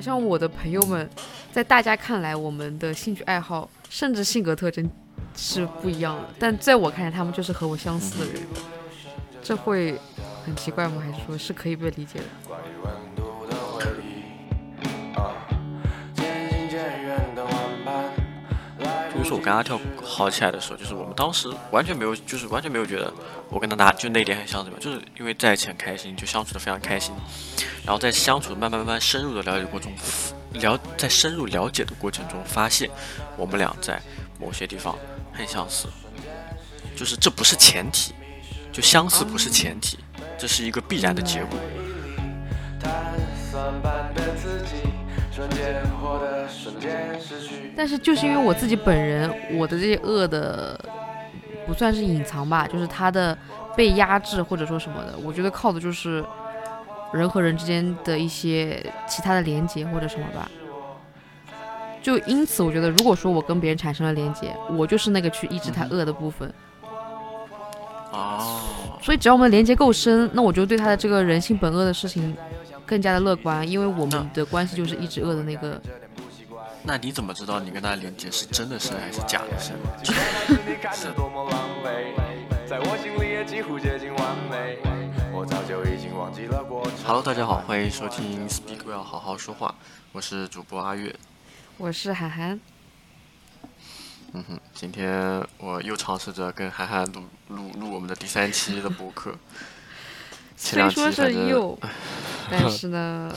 好像我的朋友们，在大家看来，我们的兴趣爱好甚至性格特征是不一样的，但在我看来，他们就是和我相似的人。这会很奇怪吗？还是说是可以被理解的？是我跟阿跳好起来的时候，就是我们当时完全没有，就是完全没有觉得我跟他哪就那点很像，对吧？就是因为在一起很开心，就相处的非常开心。然后在相处慢慢慢慢深入的了解过程中，了在深入了解的过程中，发现我们俩在某些地方很相似。就是这不是前提，就相似不是前提，这是一个必然的结果。但是就是因为我自己本人，我的这些恶的不算是隐藏吧，就是他的被压制或者说什么的，我觉得靠的就是人和人之间的一些其他的连接或者什么吧。就因此，我觉得如果说我跟别人产生了连接，我就是那个去抑制他恶的部分。哦。所以只要我们连接够深，那我就对他的这个人性本恶的事情更加的乐观，因为我们的关系就是抑制恶的那个。那你怎么知道你跟他连接是真的深还是假的深？Hello，大家好，欢迎收听 Speak Well，好好说话，我是主播阿月，我是涵涵。嗯哼，今天我又尝试着跟涵涵录录录我们的第三期的播客。虽说是又，但是呢。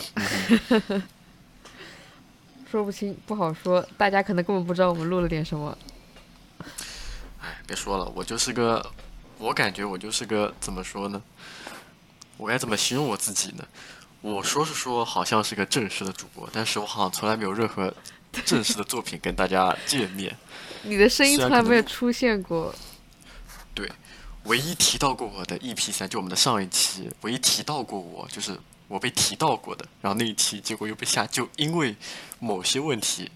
说不清，不好说。大家可能根本不知道我们录了点什么。哎，别说了，我就是个，我感觉我就是个怎么说呢？我该怎么形容我自己呢？我说是说，好像是个正式的主播，但是我好像从来没有任何 正式的作品跟大家见面。你的声音从来没有出现过。对，唯一提到过我的 EP 三，就我们的上一期，唯一提到过我就是。我被提到过的，然后那一期结果又被下，就因为某些问题，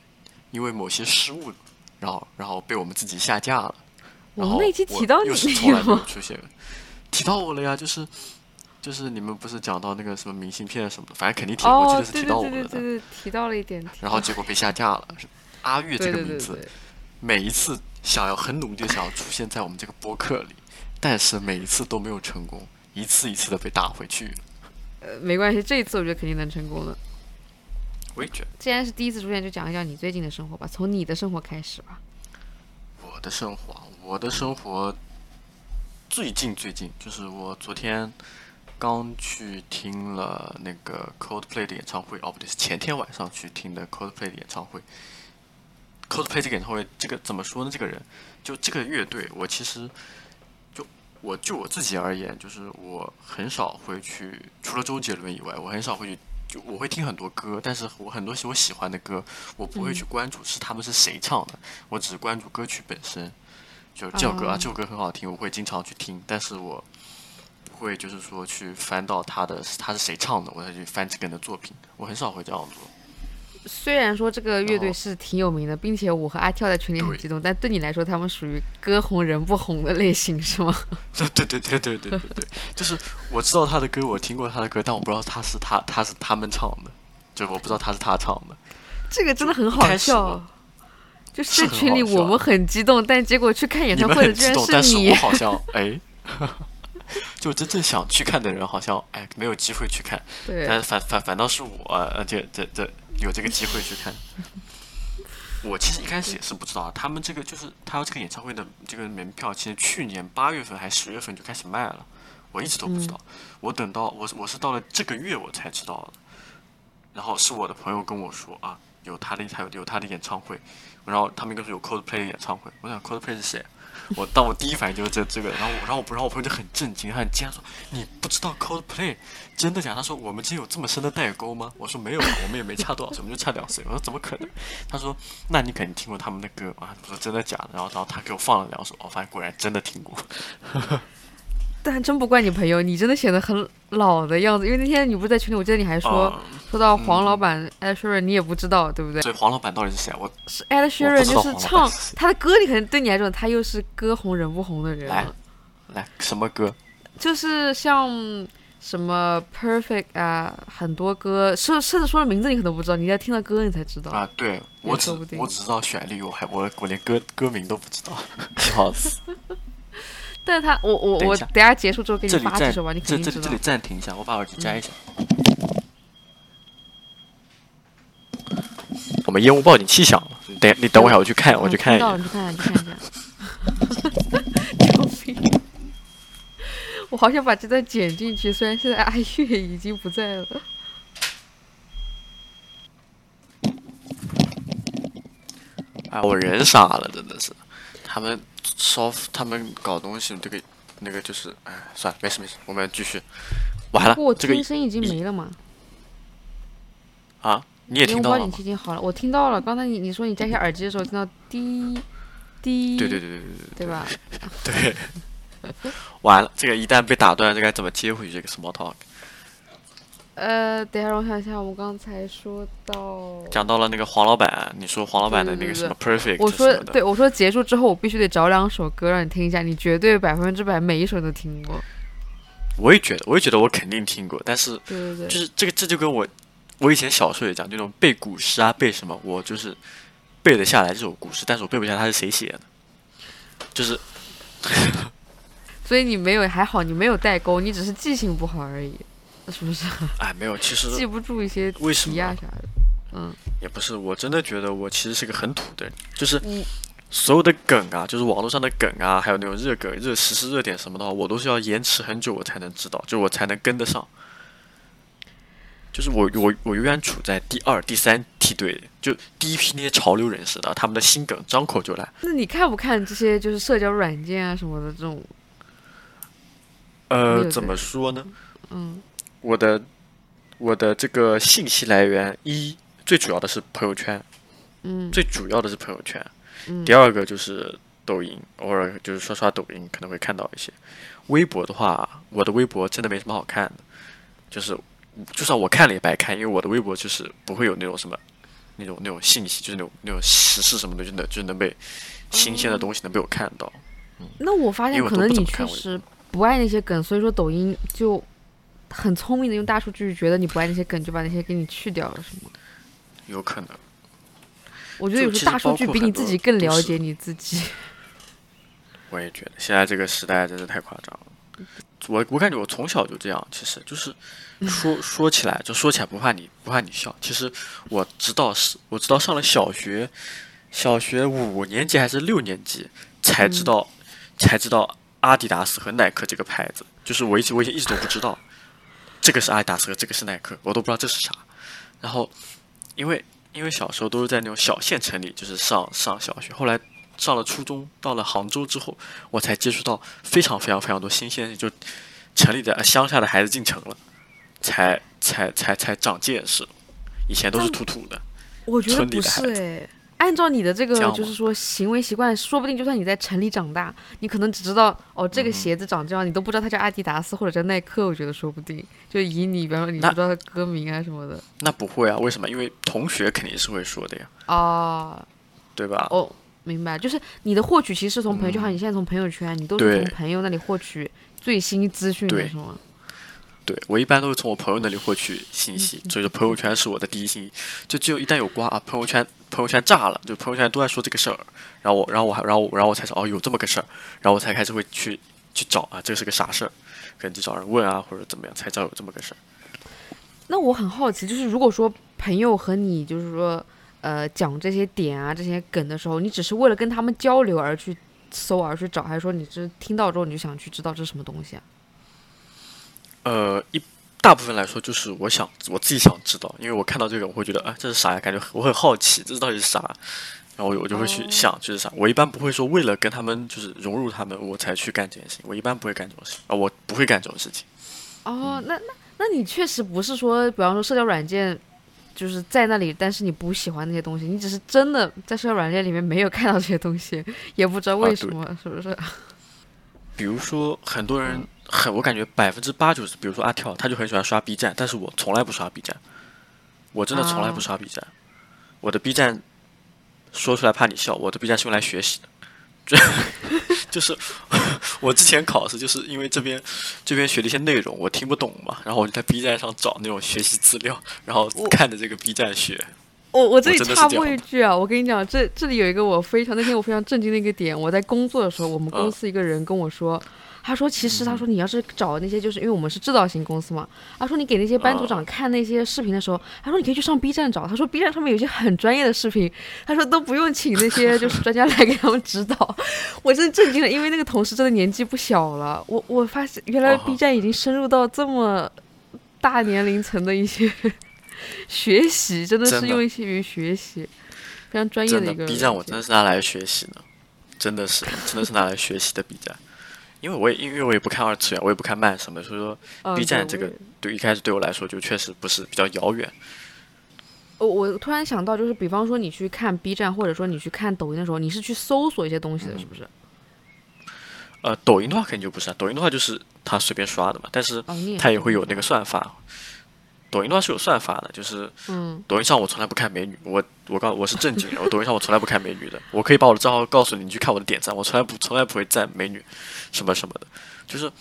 因为某些失误，然后然后被我们自己下架了。我们那期提到你了吗？出现，提到我了呀，就是就是你们不是讲到那个什么明信片什么的，反正肯定提，我记得是提到我的。对对对，提到了一点。然后结果被下架了。阿月这个名字，每一次想要很努力的想要出现在我们这个播客里，但是每一次都没有成功，一次一次的被打回去。呃，没关系，这一次我觉得肯定能成功的。我也觉得。既然是第一次出现，就讲一讲你最近的生活吧，从你的生活开始吧。我的生活，我的生活最近最近就是我昨天刚去听了那个 Coldplay 的演唱会，哦不对，是前天晚上去听的 Coldplay 的演唱会。Coldplay 这个演唱会，这个怎么说呢？这个人，就这个乐队，我其实。我就我自己而言，就是我很少会去，除了周杰伦以外，我很少会去，就我会听很多歌，但是我很多我喜欢的歌，我不会去关注是他们是谁唱的，我只是关注歌曲本身，就这首歌啊，这首歌很好听，我会经常去听，但是我不会就是说去翻到他的他是谁唱的，我再去翻这个人的作品，我很少会这样做。虽然说这个乐队是挺有名的，并且我和阿跳在群里很激动，但对你来说，他们属于歌红人不红的类型，是吗？对对对对对对对对，就是我知道他的歌，我听过他的歌，但我不知道他是他他是他们唱的，就我不知道他是他唱的。这个真的很好笑，就是在群里我们很激动，但结果去看演唱会的居然是你，好像哎。就真正想去看的人，好像哎没有机会去看，但反反反倒是我，而且这这有这个机会去看。我其实一开始也是不知道，他们这个就是他这个演唱会的这个门票，其实去年八月份还十月份就开始卖了，我一直都不知道。我等到我我是到了这个月我才知道的，然后是我的朋友跟我说啊，有他的他有有他的演唱会，然后他们跟说有 Coldplay 的演唱会，我想 Coldplay 是谁？我当我第一反应就是这这个，然后我然后我然后我朋友就很震惊，他很惊讶说：“你不知道 Coldplay 真的假？”他说：“我们之间有这么深的代沟吗？”我说：“没有，我们也没差多少岁，我们就差两岁。”我说：“怎么可能？”他说：“那你肯定听过他们的歌啊？”我说：“真的假的？”然后然后他给我放了两首，我发现果然真的听过。但真不怪你朋友，你真的显得很老的样子。因为那天你不是在群里，我记得你还说说到黄老板 Ed Sheeran，你也不知道，对不对？所以黄老板到底是谁？我是 Ed Sheeran，就是唱他的歌，你可能对你来说，他又是歌红人不红的人。来，来什么歌？就是像什么 Perfect 啊，很多歌，甚甚至说的名字你可能不知道，你要听到歌你才知道啊。对我只我只知道旋律，我还我我连歌歌名都不知道，笑死。但是他我我我等下结束之后给你发这首吧，你肯定知道。这这里暂停一下，我把耳机摘一下。我们烟雾报警器响了，等你等我一下，我去看，我去看一下。你去看，你看一下。我好想把这段剪进去，虽然现在阿月已经不在了。哎，我人傻了，真的是。他们烧，他们搞东西，这个那个就是，哎，算了，没事没事，我们继续。完了，这个声已经没了吗？啊？你也听到了吗？已经好了，我听到了。刚才你你说你摘下耳机的时候听到滴滴，对对对对对对，对吧？对。完了，这个一旦被打断，这该怎么接回去？这个 small talk。呃，等一下我想一下，我刚才说到讲到了那个黄老板，你说黄老板的那个什么 perfect，我说对，我说结束之后我必须得找两首歌让你听一下，你绝对百分之百每一首都听过。我也觉得，我也觉得我肯定听过，但是对对对，就是这个这就跟我。我以前小时候也讲，那种背古诗啊，背什么，我就是背得下来这首古诗，但是我背不下来它是谁写的，就是。所以你没有还好，你没有代沟，你只是记性不好而已，是不是？哎，没有，其实记不住一些题啊啥的，嗯。也不是，我真的觉得我其实是个很土的人，就是所有的梗啊，就是网络上的梗啊，还有那种热梗、热时事热点什么的话，我都是要延迟很久我才能知道，就我才能跟得上。就是我我我永远处在第二、第三梯队，就第一批那些潮流人士的，他们的心梗张口就来。那你看不看这些就是社交软件啊什么的这种？呃，怎么说呢？嗯，我的我的这个信息来源一最主要的是朋友圈，嗯，最主要的是朋友圈，嗯，第二个就是抖音，偶尔就是刷刷抖音可能会看到一些。微博的话，我的微博真的没什么好看的，就是。就算我看了也白看，因为我的微博就是不会有那种什么，那种那种信息，就是那种那种时事什么的，就能就能被新鲜的东西能被我看到。嗯，那我发现可能你确实不爱那些梗，所以说抖音就很聪明的用大数据觉得你不爱那些梗，就把那些给你去掉了，是吗？有可能。我觉得有时候大数据比你自己更了解你自己。我也觉得，现在这个时代真是太夸张了。我我感觉我从小就这样，其实就是 说说起来就说起来不怕你不怕你笑。其实我直到是，我直到上了小学，小学五年级还是六年级才知道，才知道阿迪达斯和耐克这个牌子。就是我一直我以前一直都不知道，这个是阿迪达斯，这个是耐克，我都不知道这是啥。然后因为因为小时候都是在那种小县城里，就是上上小学，后来。上了初中，到了杭州之后，我才接触到非常非常非常多新鲜，就城里的乡下的孩子进城了，才才才才长见识。以前都是土土的。我觉得不是哎，按照你的这个就是说行为习惯，说不定就算你在城里长大，你可能只知道哦这个鞋子长这样，你都不知道它叫阿迪达斯或者叫耐克。我觉得说不定，就以你比方说你不知道它歌名啊什么的。那不会啊？为什么？因为同学肯定是会说的呀。啊，对吧？哦。明白，就是你的获取其实是从朋友，就好像你现在从朋友圈，你都是从朋友那里获取最新资讯的，是吗？对，我一般都是从我朋友那里获取信息，所以说朋友圈是我的第一信息。就只有一旦有瓜啊，朋友圈朋友圈炸了，就朋友圈都在说这个事儿，然后我，然后我还，然后然后我才说哦，有这么个事儿，然后我才开始会去去找啊，这是个啥事儿，可能就找人问啊，或者怎么样，才知道有这么个事儿。那我很好奇，就是如果说朋友和你，就是说。呃，讲这些点啊，这些梗的时候，你只是为了跟他们交流而去搜而去找，还是说你是听到之后你就想去知道这是什么东西啊？呃，一大部分来说就是我想我自己想知道，因为我看到这个我会觉得啊，这是啥呀？感觉我很好奇，这到底是啥？然后我我就会去想这是啥。我一般不会说为了跟他们就是融入他们我才去干这件事情，我一般不会干这种事情啊，我不会干这种事情。哦，那那那你确实不是说，比方说社交软件。就是在那里，但是你不喜欢那些东西，你只是真的在社交软件里面没有看到这些东西，也不知道为什么，是不是？比如说很多人很，我感觉百分之八九十，比如说阿跳，他就很喜欢刷 B 站，但是我从来不刷 B 站，我真的从来不刷 B 站，我的 B 站说出来怕你笑，我的 B 站是用来学习的，就是 我之前考试，就是因为这边这边学的一些内容我听不懂嘛，然后我就在 B 站上找那种学习资料，然后看着这个 B 站学。我我这里插播一句啊，我跟你讲，这这里有一个我非常那天我非常震惊的一个点，我在工作的时候，我们公司一个人跟我说。他说：“其实，他说你要是找那些，就是因为我们是制造型公司嘛。他说你给那些班组长看那些视频的时候，他说你可以去上 B 站找。他说 B 站上面有些很专业的视频，他说都不用请那些就是专家来给他们指导。我真的震惊了，因为那个同事真的年纪不小了。我我发现原来 B 站已经深入到这么大年龄层的一些 学习，真的是用一些于学习，非常专业的一个。B 站我真的是拿来学习的，真的是真的是拿来学习的 B 站。”因为我也因为我也不看二次元，我也不看漫什么，所以说 B 站这个对一开始对我来说就确实不是比较遥远。我我突然想到，就是比方说你去看 B 站，或者说你去看抖音的时候，你是去搜索一些东西的，是不是？呃，抖音的话肯定就不是啊，抖音的话就是他随便刷的嘛，但是他也会有那个算法。抖音的话是有算法的，就是，嗯，抖音上我从来不看美女，我我告我是正经人，我抖音上我从来不看美女的，我可以把我的账号告诉你，你去看我的点赞，我从来不从来不会赞美女，什么什么的，就是，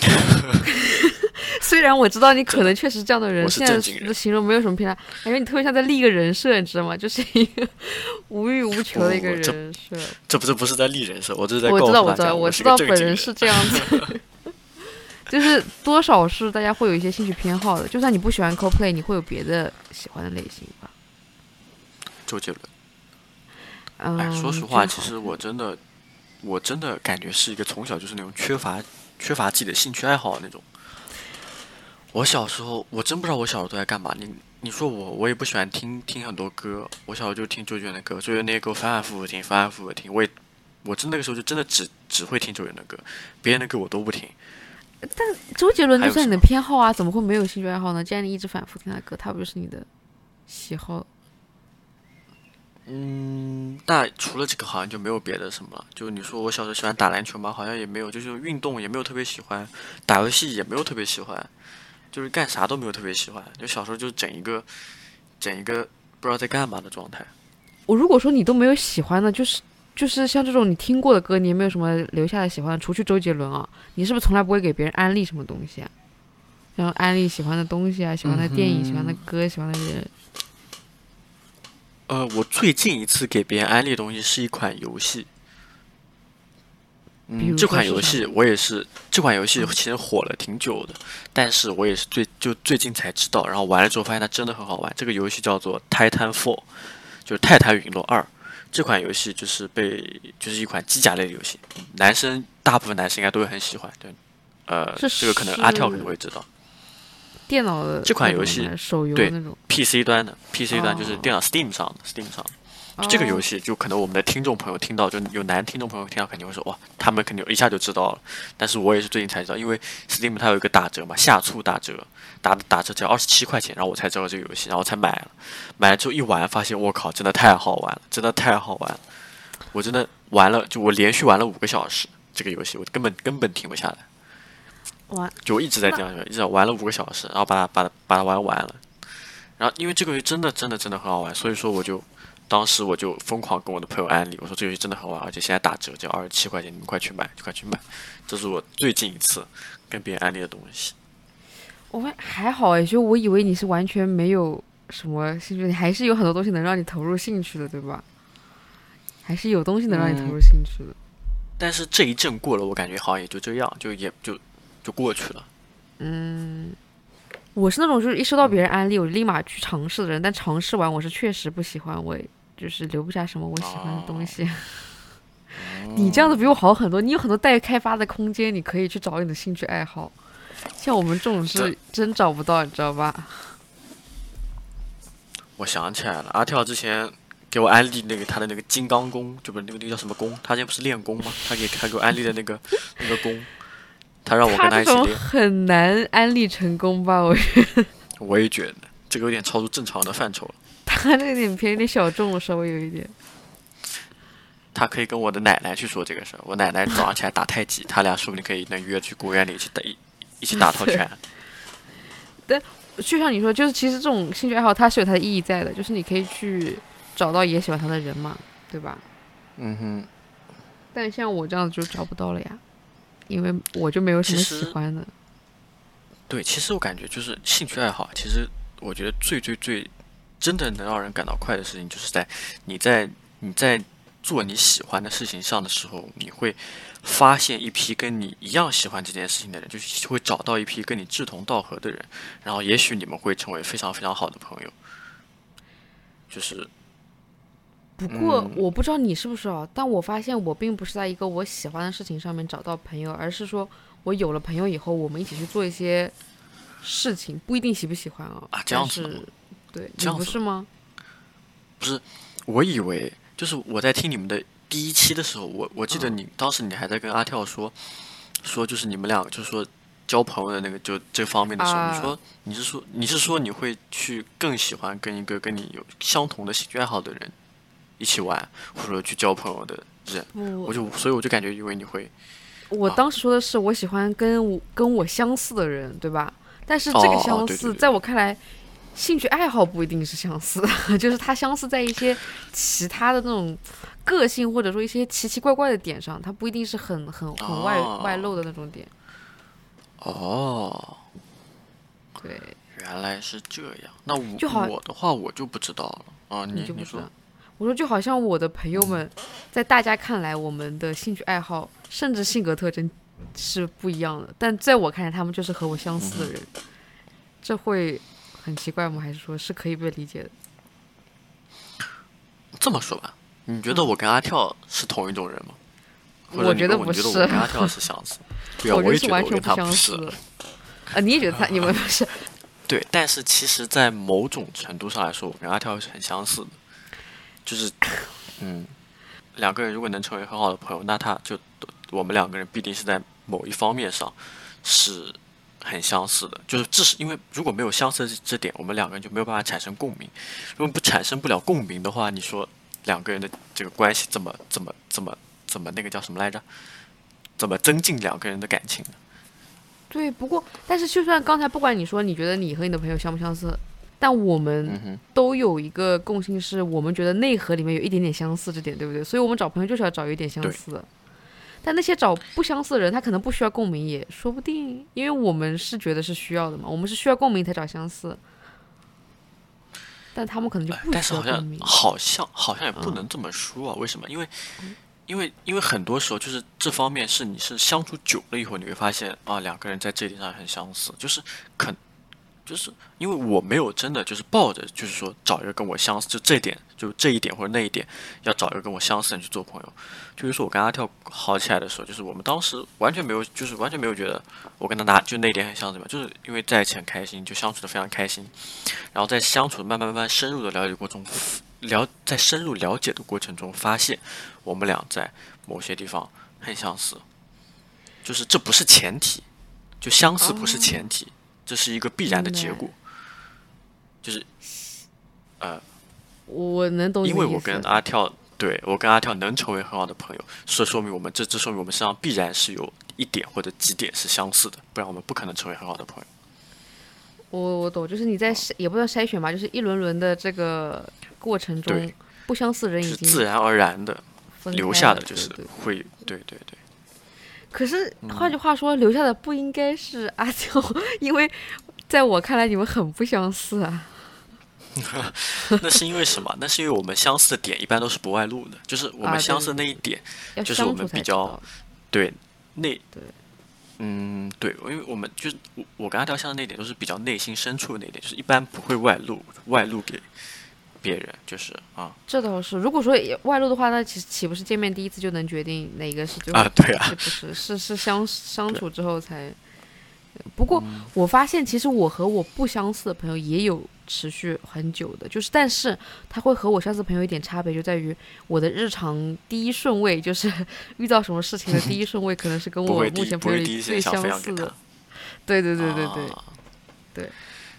虽然我知道你可能确实这样的人，现在的形容没有什么偏差，感觉你特别像在立一个人设，你知道吗？就是一个无欲无求的一个人设，这不是不是在立人设，我这是在我知道我知道我知道本人是这样子。就是多少是大家会有一些兴趣偏好的，就算你不喜欢 CoPlay，你会有别的喜欢的类型吧？周杰伦。哎，说实话，其实我真的，我真的感觉是一个从小就是那种缺乏缺乏自己的兴趣爱好的那种。我小时候，我真不知道我小时候都在干嘛。你你说我，我也不喜欢听听很多歌。我小时候就听周杰伦的歌，周杰伦那些歌反反复复听，反反复复听。我也，我真那个时候就真的只只会听周杰伦的歌，别人的歌我都不听。但周杰伦就算你的偏好啊，怎么会没有兴趣爱好呢？既然你一直反复听他歌，他不就是你的喜好？嗯，那除了这个，好像就没有别的什么了。就你说我小时候喜欢打篮球嘛？好像也没有。就是运动也没有特别喜欢，打游戏也没有特别喜欢，就是干啥都没有特别喜欢。就小时候就整一个整一个不知道在干嘛的状态。我如果说你都没有喜欢的，就是。就是像这种你听过的歌，你有没有什么留下的喜欢？除去周杰伦啊，你是不是从来不会给别人安利什么东西啊？然后安利喜欢的东西啊，喜欢的电影、喜欢的歌、喜欢的人。呃，我最近一次给别人安利的东西是一款游戏。嗯，这款游戏我也是，这款游戏其实火了挺久的，但是我也是最就最近才知道，然后玩了之后发现它真的很好玩。这个游戏叫做《Titanfall》，就是《泰坦陨落二》。这款游戏就是被就是一款机甲类的游戏，男生大部分男生应该都会很喜欢。对，呃，这个可能阿跳可能会知道。电脑的这款游戏，手游对 PC 端的 PC 端就是电脑 Steam 上的 Steam 上。这个游戏就可能我们的听众朋友听到，就有男听众朋友听到肯定会说哇，他们肯定一下就知道了。但是我也是最近才知道，因为 Steam 它有一个打折嘛，下促打折，打打折只要二十七块钱，然后我才知道这个游戏，然后才买了。买了之后一玩，发现我靠，真的太好玩了，真的太好玩了。我真的玩了，就我连续玩了五个小时这个游戏，我根本根本停不下来。玩就一直在这样，一直玩了五个小时，然后把它把它把它玩完了。然后因为这个游戏真的真的真的很好玩，所以说我就。当时我就疯狂跟我的朋友安利，我说这游戏真的很玩，而且现在打折，只要二十七块钱，你们快去买，就快去买。这是我最近一次跟别人安利的东西。我还好哎，就我以为你是完全没有什么兴趣，你还是有很多东西能让你投入兴趣的，对吧？还是有东西能让你投入兴趣的。但是这一阵过了，我感觉好像也就这样，就也就就过去了。嗯。我是那种就是一收到别人安利我就立马去尝试的人，但尝试完我是确实不喜欢，我就是留不下什么我喜欢的东西。你这样子比我好很多，你有很多待开发的空间，你可以去找你的兴趣爱好。像我们这种是真找不到，你知道吧？我想起来了，阿跳之前给我安利那个他的那个金刚功，就不是那个那个叫什么功？他之前不是练功吗？他给他给我安利的那个 那个功。他让我跟他一起练，很难安利成功吧？我觉得，我也觉得这个有点超出正常的范畴了。他那点偏有点小众了，稍微有一点。他可以跟我的奶奶去说这个事儿。我奶奶早上起来打太极，他俩说不定可以能约去公园里去打一一起打套拳。但就像你说，就是其实这种兴趣爱好它是有它的意义在的，就是你可以去找到也喜欢它的人嘛，对吧？嗯哼。但像我这样子就找不到了呀，因为我就没有什么喜欢的。对，其实我感觉就是兴趣爱好，其实我觉得最最最真的能让人感到快的事情，就是在你在你在做你喜欢的事情上的时候，你会发现一批跟你一样喜欢这件事情的人，就是会找到一批跟你志同道合的人，然后也许你们会成为非常非常好的朋友。就是。不过我不知道你是不是啊，但我发现我并不是在一个我喜欢的事情上面找到朋友，而是说我有了朋友以后，我们一起去做一些事情，不一定喜不喜欢啊。啊，这样子。对，你不是吗？不是，我以为就是我在听你们的第一期的时候，我我记得你当时你还在跟阿跳说，说就是你们俩就是说交朋友的那个就这方面的时候，你说你是说你是说你会去更喜欢跟一个跟你有相同的兴趣爱好的人。一起玩或者说去交朋友的人，我就所以我就感觉以为你会。我当时说的是我喜欢跟我跟我相似的人，对吧？但是这个相似，在我看来，兴趣爱好不一定是相似，就是它相似在一些其他的那种个性或者说一些奇奇怪怪的点上，它不一定是很很很外外露的那种点。哦，对，原来是这样。那我我的话我就不知道了啊，你你说。我说，就好像我的朋友们，在大家看来，我们的兴趣爱好甚至性格特征是不一样的，但在我看来，他们就是和我相似的人。这会很奇怪吗？还是说是可以被理解的？这么说吧，你觉得我跟阿跳是同一种人吗？我觉得不是。我跟阿跳是相似。对啊，我也觉得完全不相似。啊，你也觉得他？你们不是？对，但是其实，在某种程度上来说，我跟阿跳是很相似的。就是，嗯，两个人如果能成为很好的朋友，那他就我们两个人必定是在某一方面上是很相似的。就是这是因为如果没有相似的这点，我们两个人就没有办法产生共鸣。如果不产生不了共鸣的话，你说两个人的这个关系怎么怎么怎么怎么那个叫什么来着？怎么增进两个人的感情呢？对，不过但是就算刚才不管你说你觉得你和你的朋友相不相似。但我们都有一个共性，是我们觉得内核里面有一点点相似，这点对不对？所以我们找朋友就是要找有一点相似。但那些找不相似的人，他可能不需要共鸣，也说不定，因为我们是觉得是需要的嘛，我们是需要共鸣才找相似。但他们可能就不需要共鸣。好像好像也不能这么说啊？为什么？因为因为因为很多时候就是这方面是你是相处久了以后，你会发现啊，两个人在这点上很相似，就是可。就是因为我没有真的就是抱着，就是说找一个跟我相似，就这点，就这一点或者那一点，要找一个跟我相似的人去做朋友。就是说我跟阿跳好起来的时候，就是我们当时完全没有，就是完全没有觉得我跟他哪就那一点很相似嘛，就是因为在一起很开心，就相处的非常开心。然后在相处慢慢慢慢深入的了解过程中，了在深入了解的过程中，发现我们俩在某些地方很相似。就是这不是前提，就相似不是前提。这是一个必然的结果，就是，呃，我能懂因为我跟阿跳，对我跟阿跳能成为很好的朋友，所以说明我们这这说明我们身上必然是有一点或者几点是相似的，不然我们不可能成为很好的朋友。我我懂，就是你在筛，也不算筛选吧，就是一轮轮的这个过程中，不相似人已经自然而然的留下的，就是会，对对对。可是换句话说，留下的不应该是阿秋，因为在我看来，你们很不相似啊。那是因为什么？那是因为我们相似的点一般都是不外露的，就是我们相似那一点，就是我们比较对内对，嗯，对，因为我们就是我我跟阿跳相的那点都是比较内心深处的那点，就是一般不会外露外露给。别人就是啊，这倒是。如果说外露的话，那其实岂不是见面第一次就能决定哪个是就啊？对啊，不是，是是相相处之后才。不过我发现，其实我和我不相似的朋友也有持续很久的，就是但是他会和我相似朋友一点差别就在于我的日常第一顺位，就是 遇到什么事情的第一顺位可能是跟我目前朋友里最相似的。对对对对对对。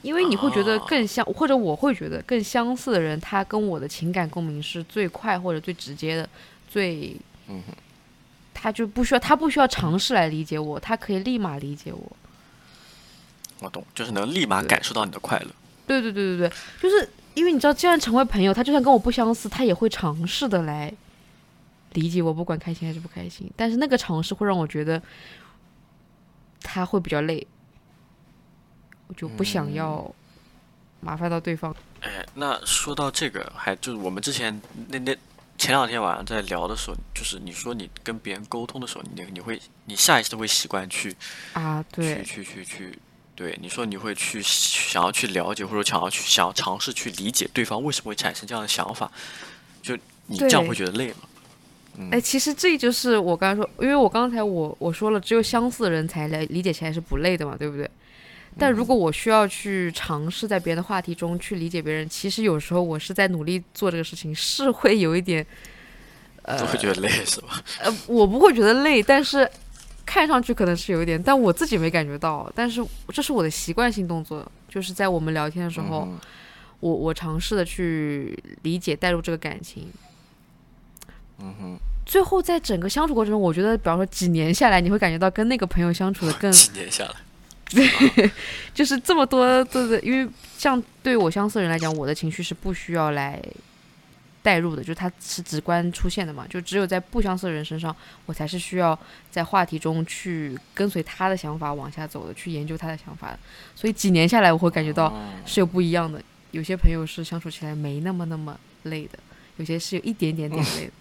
因为你会觉得更相，或者我会觉得更相似的人，他跟我的情感共鸣是最快或者最直接的，最，他就不需要他不需要尝试来理解我，他可以立马理解我。我懂，就是能立马感受到你的快乐。对对对对对，就是因为你知道，既然成为朋友，他就算跟我不相似，他也会尝试的来理解我，不管开心还是不开心。但是那个尝试会让我觉得他会比较累，我就不想要麻烦到对方。哎，那说到这个，还就是我们之前那那前两天晚上在聊的时候，就是你说你跟别人沟通的时候，你你会你下意识都会习惯去啊，对，去去去去，对，你说你会去想要去了解，或者想要去想要尝试去理解对方为什么会产生这样的想法，就你这样会觉得累吗？哎，其实这就是我刚才说，因为我刚才我我说了，只有相似的人才来理解起来是不累的嘛，对不对？但如果我需要去尝试在别人的话题中去理解别人，其实有时候我是在努力做这个事情，是会有一点，呃，会觉得累是吧？呃，我不会觉得累，但是看上去可能是有一点，但我自己没感觉到。但是这是我的习惯性动作，就是在我们聊天的时候，我我尝试的去理解、带入这个感情。嗯哼。最后在整个相处过程中，我觉得，比方说几年下来，你会感觉到跟那个朋友相处的更几年下来。对，就是这么多，对对，因为像对我相似的人来讲，我的情绪是不需要来代入的，就是它是直观出现的嘛。就只有在不相似的人身上，我才是需要在话题中去跟随他的想法往下走的，去研究他的想法。所以几年下来，我会感觉到是有不一样的。有些朋友是相处起来没那么那么累的，有些是有一点点点累的。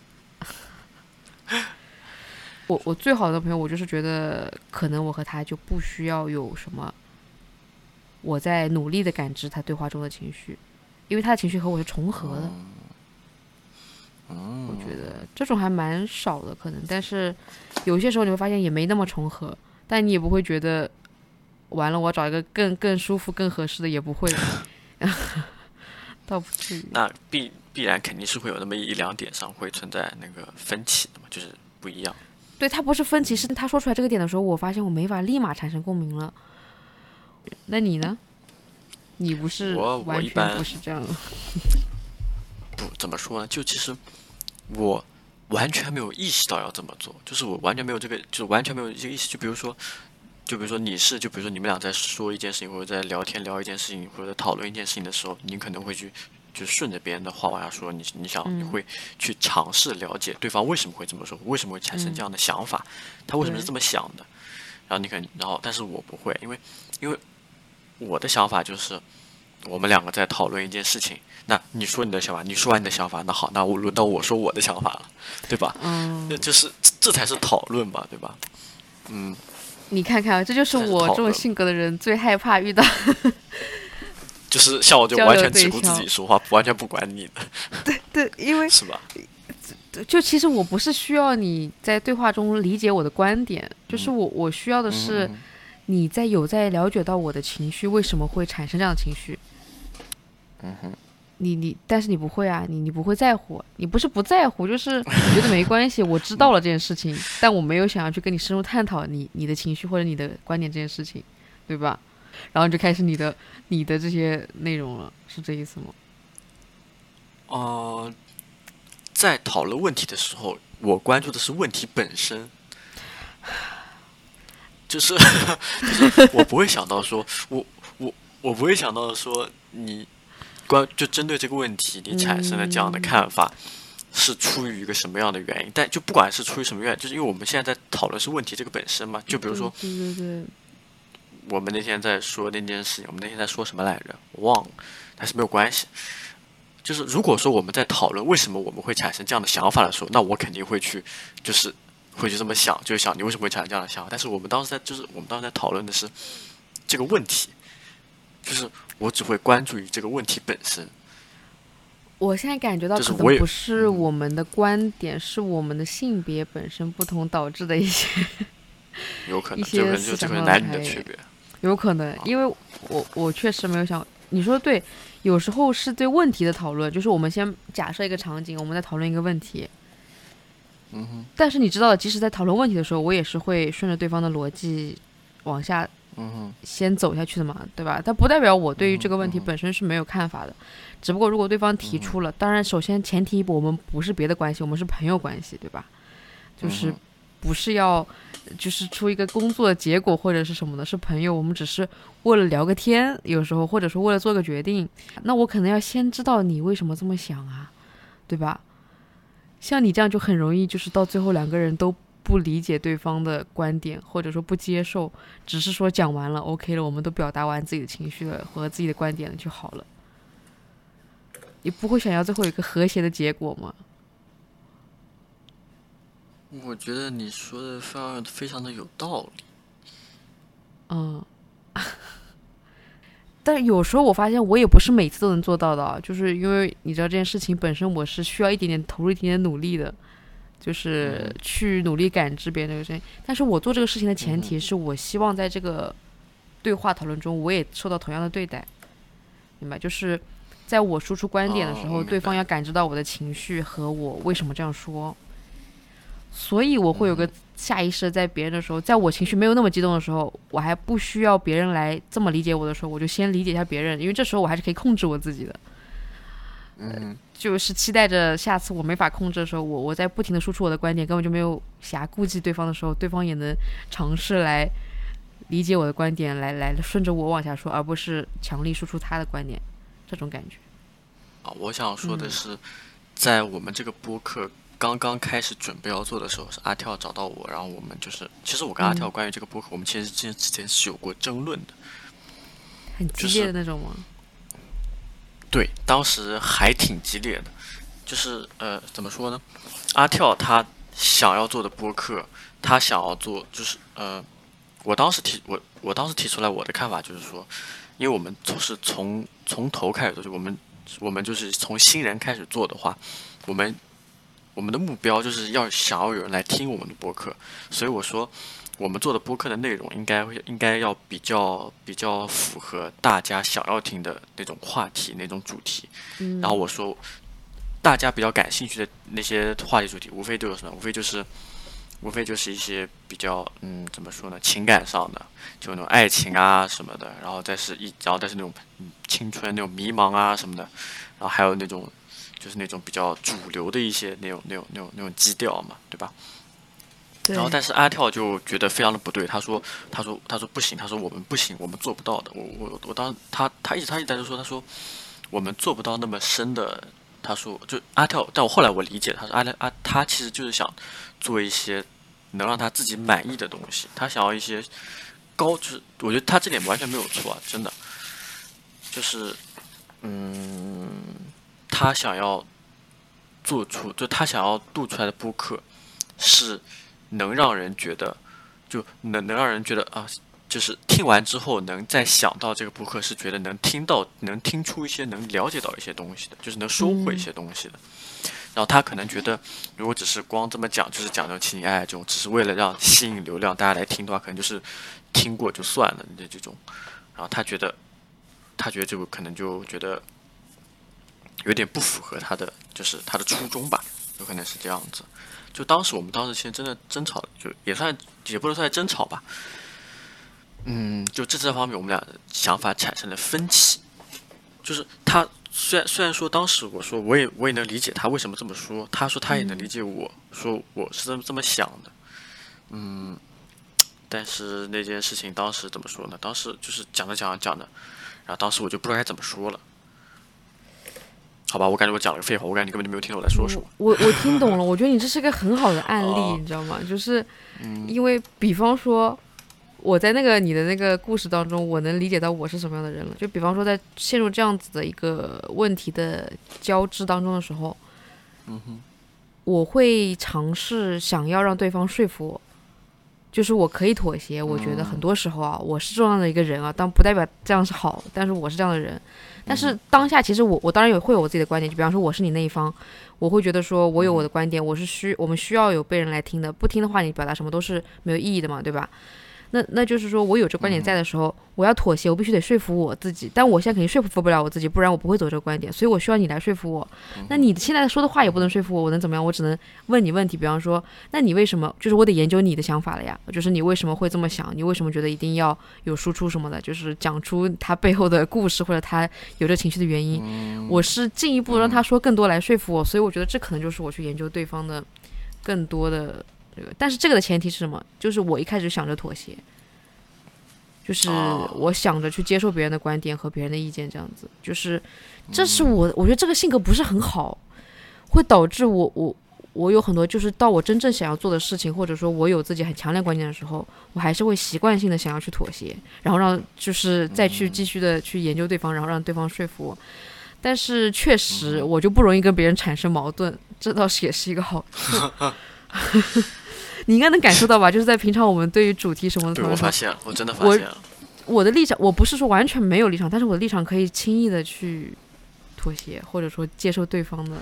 我我最好的朋友，我就是觉得可能我和他就不需要有什么，我在努力的感知他对话中的情绪，因为他的情绪和我是重合的。我觉得这种还蛮少的可能，但是有些时候你会发现也没那么重合，但你也不会觉得完了，我找一个更更舒服、更合适的也不会，倒不至于。那必必然肯定是会有那么一两点上会存在那个分歧的嘛，就是不一样。对他不是分歧，是他说出来这个点的时候，我发现我没法立马产生共鸣了。那你呢？你不是完全不是这样。不怎么说呢？就其实我完全没有意识到要这么做，就是我完全没有这个，就是完全没有这个意识。就比如说，就比如说你是，就比如说你们俩在说一件事情，或者在聊天聊一件事情，或者讨论一件事情的时候，你可能会去。就顺着别人的话往下说，你你想你会去尝试了解对方为什么会这么说，为什么会产生这样的想法，他为什么是这么想的？然后你可能，然后但是我不会，因为因为我的想法就是，我们两个在讨论一件事情，那你说你的想法，你说完你的想法，那好，那我轮到我说我的想法了，对吧？嗯，那就是这才是讨论吧，对吧？嗯，你看看，这就是我这种性格的人最害怕遇到。就是像我就完全只顾自己说话，完全不管你的。对对，因为 是吧？就其实我不是需要你在对话中理解我的观点，就是我我需要的是你在有在了解到我的情绪为什么会产生这样的情绪。嗯哼。你你，但是你不会啊，你你不会在乎，你不是不在乎，就是你觉得没关系。我知道了这件事情，但我没有想要去跟你深入探讨你你的情绪或者你的观点这件事情，对吧？然后就开始你的你的这些内容了，是这意思吗？呃，在讨论问题的时候，我关注的是问题本身，就是 就是我不会想到说，我我我不会想到说你关就针对这个问题，你产生了这样的看法，是出于一个什么样的原因？但就不管是出于什么原因，就是因为我们现在在讨论是问题这个本身嘛，就比如说，对对对。我们那天在说那件事情，我们那天在说什么来着？我忘了，但是没有关系。就是如果说我们在讨论为什么我们会产生这样的想法的时候，那我肯定会去，就是会去这么想，就是想你为什么会产生这样的想法。但是我们当时在，就是我们当时在讨论的是这个问题，就是我只会关注于这个问题本身。我现在感觉到可能不是我们的观点，是我们的性别本身不同导致的一些，有可能，这可能就这个男女的区别。有可能，因为我我确实没有想，你说的对，有时候是对问题的讨论，就是我们先假设一个场景，我们在讨论一个问题，嗯哼，但是你知道，即使在讨论问题的时候，我也是会顺着对方的逻辑往下，嗯，先走下去的嘛，对吧？它不代表我对于这个问题本身是没有看法的，只不过如果对方提出了，当然首先前提我们不是别的关系，我们是朋友关系，对吧？就是不是要。就是出一个工作的结果或者是什么的，是朋友，我们只是为了聊个天，有时候或者说为了做个决定，那我可能要先知道你为什么这么想啊，对吧？像你这样就很容易，就是到最后两个人都不理解对方的观点，或者说不接受，只是说讲完了，OK 了，我们都表达完自己的情绪了和自己的观点了就好了。你不会想要最后一个和谐的结果吗？我觉得你说的非常非常的有道理。嗯。但是有时候我发现我也不是每次都能做到的，就是因为你知道这件事情本身我是需要一点点投入一点点努力的，就是去努力感知别人这个声音。但是我做这个事情的前提是我希望在这个对话讨论中我也受到同样的对待，明白？就是在我输出观点的时候，对方要感知到我的情绪和我为什么这样说。所以我会有个下意识，在别人的时候，在我情绪没有那么激动的时候，我还不需要别人来这么理解我的时候，我就先理解一下别人，因为这时候我还是可以控制我自己的。嗯，就是期待着下次我没法控制的时候，我我在不停的输出我的观点，根本就没有暇顾及对方的时候，对方也能尝试来理解我的观点，来来顺着我往下说，而不是强力输出他的观点，这种感觉。啊，我想说的是，在我们这个播客。刚刚开始准备要做的时候，是阿跳找到我，然后我们就是，其实我跟阿跳关于这个播客，我们其实之之前是有过争论的，很激烈的那种吗？对，当时还挺激烈的，就是呃，怎么说呢？阿跳他想要做的播客，他想要做，就是呃，我当时提我我当时提出来我的看法，就是说，因为我们从是从从头开始做，就我们我们就是从新人开始做的话，我们。我们的目标就是要想要有人来听我们的播客，所以我说，我们做的播客的内容应该会应该要比较比较符合大家想要听的那种话题那种主题。然后我说，大家比较感兴趣的那些话题主题，无非都有什么？无非就是，无非就是一些比较嗯，怎么说呢？情感上的，就那种爱情啊什么的，然后再是一，然后再是那种青春那种迷茫啊什么的，然后还有那种。就是那种比较主流的一些那种、那种、那种、那种基调嘛，对吧？然后，但是阿跳就觉得非常的不对，他说：“他说，他说不行，他说我们不行，我们做不到的。”我、我、我当他他一直他一直在说，他说我们做不到那么深的。他说，就阿跳，但我后来我理解，他说阿跳阿他其实就是想做一些能让他自己满意的东西，他想要一些高，就是我觉得他这点完全没有错，啊真的，就是嗯。他想要做出，就他想要录出来的播客，是能让人觉得，就能能让人觉得啊，就是听完之后能再想到这个播客，是觉得能听到、能听出一些、能了解到一些东西的，就是能收获一些东西的。然后他可能觉得，如果只是光这么讲，就是讲这种情情爱爱这种，只是为了让吸引流量大家来听的话，可能就是听过就算了的这种。然后他觉得，他觉得这个可能就觉得。有点不符合他的，就是他的初衷吧，有可能是这样子。就当时我们当时其实真的争吵，就也算也不能算争吵吧。嗯，就这这方面我们俩想法产生了分歧。就是他虽然虽然说当时我说我也我也能理解他为什么这么说，他说他也能理解我说我是这么这么想的。嗯，但是那件事情当时怎么说呢？当时就是讲着讲着讲着，然后当时我就不知道该怎么说了。好吧，我感觉我讲了个废话，我感觉你根本就没有听懂我在说什么。我我听懂了，我觉得你这是个很好的案例，你知道吗？就是因为，比方说，我在那个你的那个故事当中，我能理解到我是什么样的人了。就比方说，在陷入这样子的一个问题的交织当中的时候，嗯哼，我会尝试想要让对方说服我，就是我可以妥协。我觉得很多时候啊，我是这样的一个人啊，但不代表这样是好，但是我是这样的人。但是当下，其实我我当然有会有我自己的观点，就比方说我是你那一方，我会觉得说我有我的观点，我是需我们需要有被人来听的，不听的话，你表达什么都是没有意义的嘛，对吧？那那就是说我有这观点在的时候，我要妥协，我必须得说服我自己。但我现在肯定说服不了我自己，不然我不会走这个观点。所以我需要你来说服我。那你现在说的话也不能说服我，我能怎么样？我只能问你问题。比方说，那你为什么？就是我得研究你的想法了呀。就是你为什么会这么想？你为什么觉得一定要有输出什么的？就是讲出他背后的故事或者他有这情绪的原因。我是进一步让他说更多来说服我。所以我觉得这可能就是我去研究对方的更多的。但是这个的前提是什么？就是我一开始想着妥协，就是我想着去接受别人的观点和别人的意见，这样子，就是这是我我觉得这个性格不是很好，会导致我我我有很多就是到我真正想要做的事情，或者说我有自己很强烈观点的时候，我还是会习惯性的想要去妥协，然后让就是再去继续的去研究对方，然后让对方说服我。但是确实我就不容易跟别人产生矛盾，这倒是也是一个好处。你应该能感受到吧？就是在平常我们对于主题什么的，对我发现了，我真的发现了。我的立场，我不是说完全没有立场，但是我的立场可以轻易的去妥协，或者说接受对方的。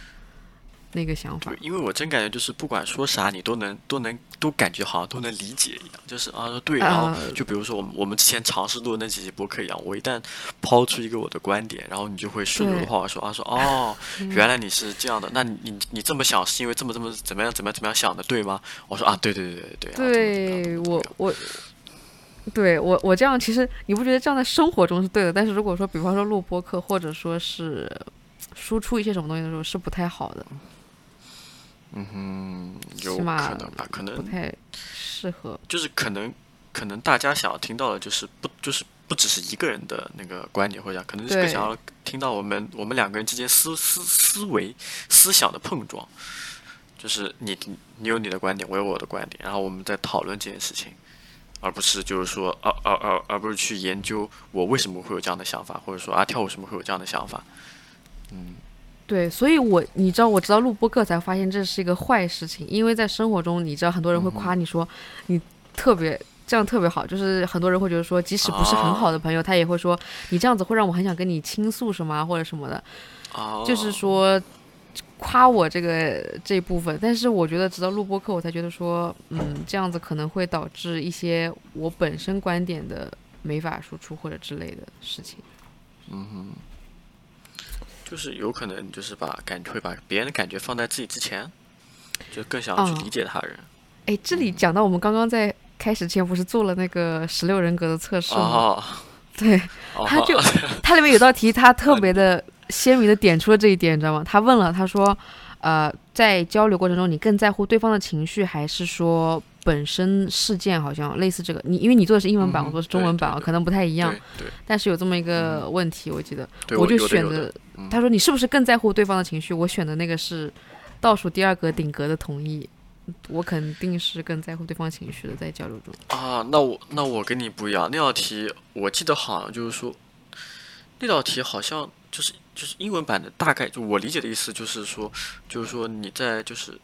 那个想法，因为我真感觉就是不管说啥，你都能都能都感觉好像都能理解一样，就是啊对，然后就比如说我们我们之前尝试录的那几期播客一样，我一旦抛出一个我的观点，然后你就会顺流的话说啊说 哦，原来你是这样的，那你你你这么想是因为这么这么怎么样怎么样怎么样想的对吗？我说啊对对对对对，对我我对我我这样其实你不觉得这样在生活中是对的，但是如果说比方说录播客或者说是输出一些什么东西的时候是不太好的。嗯哼，有可能吧，可能不太适合。就是可能，可能大家想要听到的，就是不，就是不只是一个人的那个观点或者可能是更想要听到我们我们两个人之间思思思维思想的碰撞。就是你你有你的观点，我有我的观点，然后我们在讨论这件事情，而不是就是说，而而而而不是去研究我为什么会有这样的想法，或者说啊跳舞什么会有这样的想法。嗯。对，所以，我你知道，我知道录播课才发现这是一个坏事情，因为在生活中，你知道很多人会夸你说你特别这样特别好，就是很多人会觉得说，即使不是很好的朋友，他也会说你这样子会让我很想跟你倾诉什么或者什么的，就是说夸我这个这一部分。但是我觉得直到录播课，我才觉得说，嗯，这样子可能会导致一些我本身观点的没法输出或者之类的事情。嗯哼。就是有可能，就是把感会把别人的感觉放在自己之前，就更想要去理解他人。哎，这里讲到我们刚刚在开始前不是做了那个十六人格的测试吗？对，他就他里面有道题，他特别的鲜明的点出了这一点，你知道吗？他问了，他说，呃，在交流过程中，你更在乎对方的情绪，还是说？本身事件好像类似这个，你因为你做的是英文版，我做的是中文版，可能不太一样。对。但是有这么一个问题，我记得，我就选的。他说你是不是更在乎对方的情绪？我选的那个是倒数第二个顶格的同意。我肯定是更在乎对方情绪的，在交流中。啊，那我那我跟你不一样。那道题我记得好像就是说，那道题好像就是就是英文版的大概就我理解的意思就是说，就是说你在就是